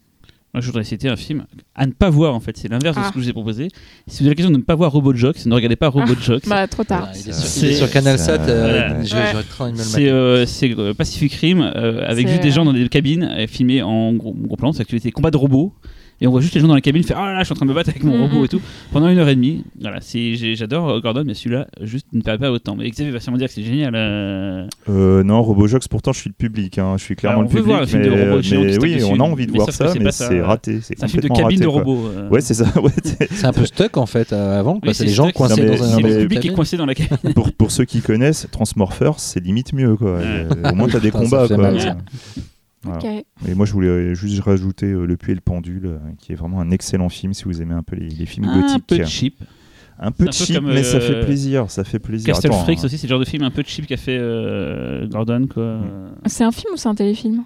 Moi, je voudrais citer un film à ne pas voir, en fait. C'est l'inverse de Ah. ce que je vous ai proposé. Si vous avez l'occasion de ne pas voir Robot Jocks, ne regardez pas Robot Jocks. bah trop tard Voilà, il, est sur, il est c'est- sur Canal ça- 7. euh, Ouais. C'est euh, c'est, euh, Pacific Rim euh, avec juste des gens dans des cabines filmés en gros, gros plan. C'est activité combat de robots. Et on voit juste les gens dans la cabine faire Ah là là, je suis en train de me battre avec mon Mhm. robot et tout pendant une heure et demie. Voilà, j'adore euh, Gordon, mais celui-là, juste ne perd pas autant. Mais Xavier va sûrement dire que c'est génial. euh, Euh, non, Robojox, pourtant je suis le public, hein, je suis clairement Alors, on le public. voir un film mais, de robots mais oui, on a envie de Mais voir ça, c'est mais c'est raté. C'est un film de cabine de raté, robots. euh. Ouais, c'est ça. ouais, c'est- un peu stuck en fait euh, avant. Oui, c'est les gens coincés mais- dans un. C'est le public qui est coincé dans la cabine. <laughs> pour, pour ceux qui connaissent, Transmorphers, c'est limite mieux. Et, Au moins, t'as des combats. Voilà. Et moi, je voulais juste rajouter euh, Le Puits et le Pendule, euh, qui est vraiment un excellent film si vous aimez un peu les, les films Un gothiques. peu cheap. Un peu un peu cheap, mais ça euh, fait plaisir. Ça fait plaisir. Castle Attends, Freaks hein. aussi, c'est le genre de film un peu cheap qu'a fait euh, Gordon. Quoi. Mm. c'est un film ou c'est un téléfilm?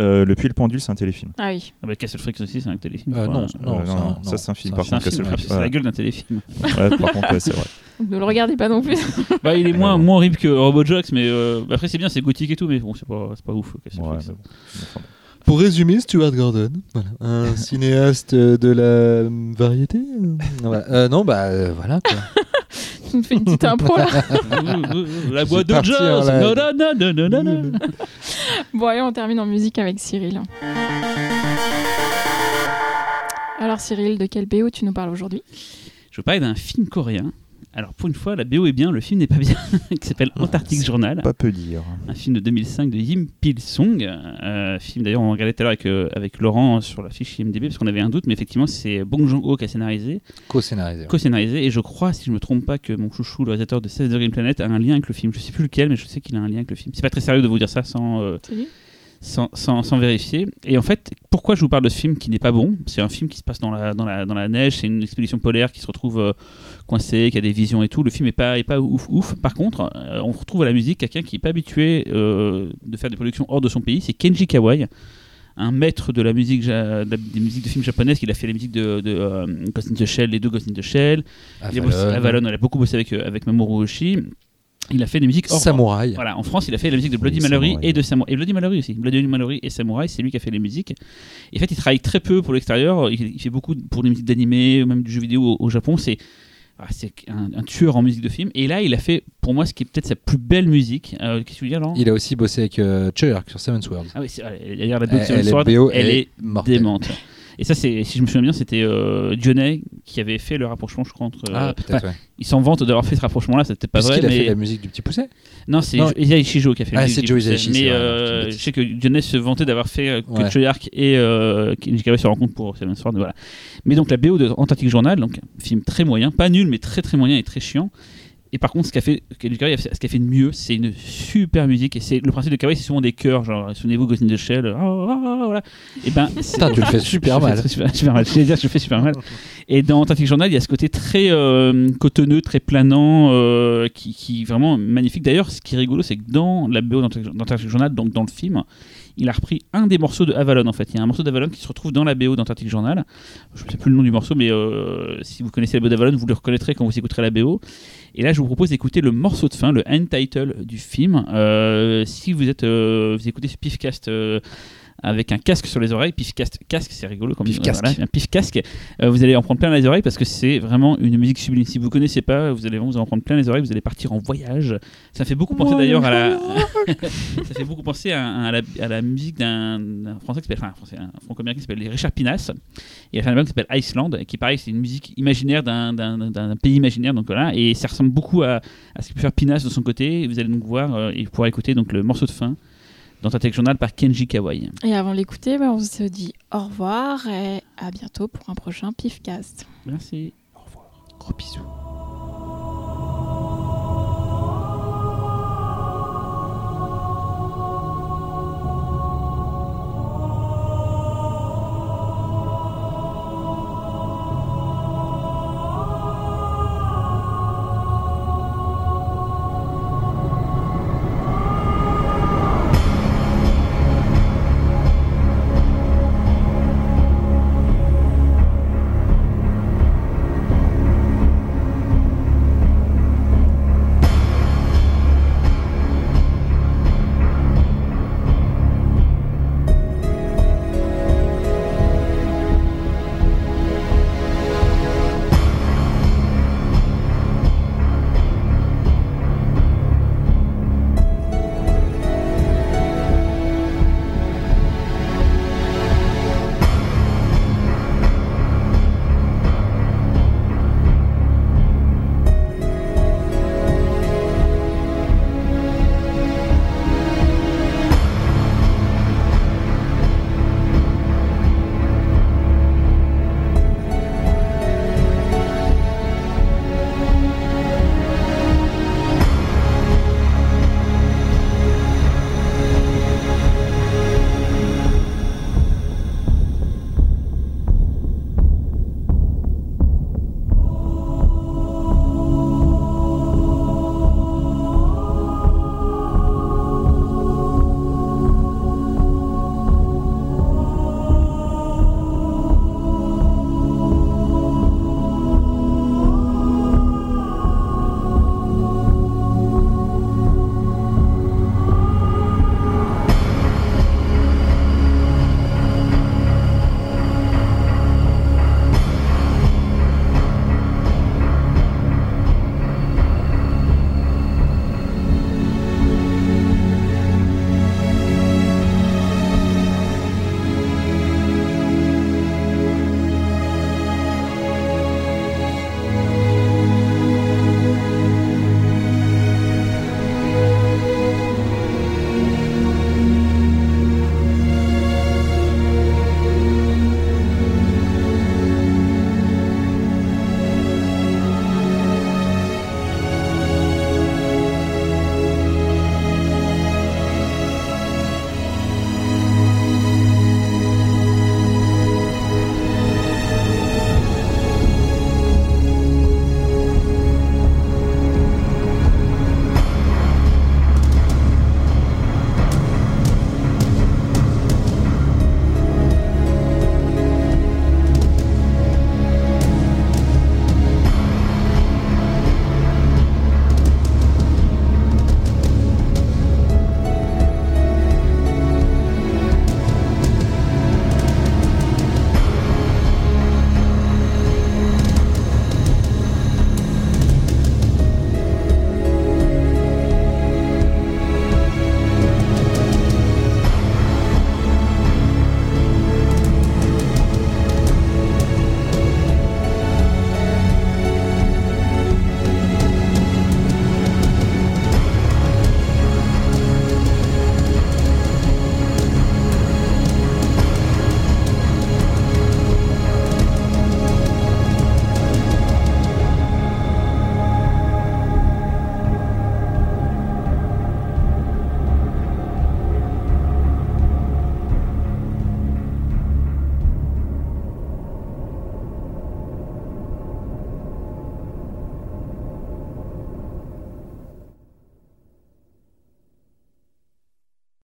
Euh, le Puits et le Pendule, c'est un téléfilm. ah oui Ah bah, Castle Freaks aussi, c'est un téléfilm. Euh, non, Euh, non, non, ça, non, non. ça c'est un film. C'est Par un contre, film, Castle Freaks. c'est la gueule d'un téléfilm. Ouais, par contre, ouais, c'est vrai. <laughs> Ne le regardez pas non plus <laughs> bah, il est moins, moins horrible que Robojocks, mais euh, après c'est bien, c'est gothique et tout, mais bon, c'est pas, c'est pas ouf. Ouais, bon. Pour résumer, Stuart Gordon, voilà, un <laughs> cinéaste de la variété. euh, voilà. Euh, non, bah euh, voilà. Quoi. <laughs> tu me fais une petite impro là la boîte de jazz. Non, non, non, non, non. Bon, allez, on termine en musique avec Cyril. Alors, Cyril, de quel BO tu nous parles aujourd'hui? Je veux parler d'un film coréen Alors pour une fois, la BO est bien, le film n'est pas bien, <laughs> qui s'appelle Antarctic Journal, Pas peu dire. un film de 2005 de Yim Pil Song. Euh, film d'ailleurs on regardait tout à l'heure avec, euh, avec Laurent sur la fiche IMDb parce qu'on avait un doute, mais effectivement c'est Bong Joon-ho qui a scénarisé, Co-scénarisé. co-scénarisé, et je crois, si je me trompe pas, que mon chouchou, le réalisateur de 16 Degrés Planet, a un lien avec le film. Je sais plus lequel, mais je sais qu'il a un lien avec le film. C'est pas très sérieux de vous dire ça sans, euh. Sans, sans, sans vérifier. Et en fait, pourquoi je vous parle de ce film qui n'est pas bon? C'est un film qui se passe dans la, dans la, dans la neige, c'est une expédition polaire qui se retrouve euh, coincée, qui a des visions et tout. Le film est pas, est pas ouf ouf. Par contre, euh, on retrouve à la musique quelqu'un qui n'est pas habitué euh, de faire des productions hors de son pays, c'est Kenji Kawai. Un maître de la musique, ja- de la- des musiques de films japonaises, il a fait les musiques de, de euh, Ghost in the Shell, les deux Ghost in the Shell. Il a bossé, Avalon. Avalon, il a beaucoup bossé avec, avec Mamoru Oshii. Il a fait des musiques hors, Samouraï. voilà, en France, il a fait la musique de Bloody Oui, Mallory Samouraï. et de Samouraï. Et Bloody Mallory aussi. Bloody Mallory et Samouraï, c'est lui qui a fait les musiques. Et en fait, il travaille très peu pour l'extérieur. Il, fait beaucoup pour des musiques d'animé, même du jeu vidéo au, Japon. C'est ah, un, un tueur en musique de film. Et là, il a fait, pour moi, ce qui est peut-être sa plus belle musique. Euh, Qu'est-ce que tu veux dire, Laurent? Il a aussi bossé avec euh, Chuck sur Seven Swords. Ah oui, d'ailleurs, la BO de Elle- Seven elle est Sword, elle est démente. Et ça, c'est, si je me souviens bien, c'était euh, Dionnet qui avait fait le rapprochement, je crois, entre. Ah, euh, peut-être, ouais. Il s'en vante d'avoir fait ce rapprochement-là, c'était pas Parce vrai. qu'il a mais... fait la musique du petit pousset. Non, c'est Isaiah qui a fait Ah, la c'est musique Joe du Hisaishi, procès. c'est Mais euh, je sais que Dionnet se vantait d'avoir fait euh, que Ouais. Choyark et euh, Kenji Kawai se rencontrent pour Seven Sword. Voilà. Mais donc la BO de Antarctic Journal, donc un film très moyen, pas nul, mais très très moyen et très chiant. Et par contre, ce qu'a fait Kawai, ce qu'a fait de mieux, c'est une super musique. Et c'est le principe de Kawai, c'est souvent des chœurs, genre souvenez-vous Ghost in the Shell. ah, ah, ah, voilà. Et ben, <laughs> Putain, tu le fais super fais mal. super, super mal. Je vais dire, je le fais super mal. Et dans Antarctic Journal, il y a ce côté très euh, cotonneux, très planant, euh, qui, qui est vraiment magnifique. D'ailleurs, ce qui est rigolo, c'est que dans la BO d'Antarctic d'Antarctic Journal, donc dans le film, il a repris un des morceaux de Avalon en fait. Il y a un morceau d'Avalon qui se retrouve dans la BO d'Antarctic Journal. Je ne sais plus le nom du morceau, mais euh, si vous connaissez la BO d'Avalon, vous le reconnaîtrez quand vous écouterez la BO. Et là, je vous propose d'écouter le morceau de fin, le end title du film. Euh, si vous êtes, euh, vous écoutez ce pifcast. Euh, avec un casque sur les oreilles, pif casque, casque c'est rigolo comme Pif casque. voilà, un pif casque. Euh, vous allez en prendre plein les oreilles parce que c'est vraiment une musique sublime. Si vous connaissez pas, vous allez vous en prendre plein les oreilles, vous allez partir en voyage. Ça fait beaucoup penser d'ailleurs à la, <laughs> ça fait beaucoup penser à, à la, à la musique d'un français qui s'appelle, enfin, un franco-américain qui s'appelle Richard Pinas. Il a fait un album qui s'appelle Iceland, qui pareil, c'est une musique imaginaire d'un- pays imaginaire, donc voilà, et ça ressemble beaucoup à, ce que peut faire Pinas de son côté. Vous allez donc voir euh, et pouvoir écouter donc le morceau de fin dans ta tech journal par Kenji Kawai. Et avant l'écouter, bah, on se dit au revoir et à bientôt pour un prochain Pifcast. Merci. Gros bisous.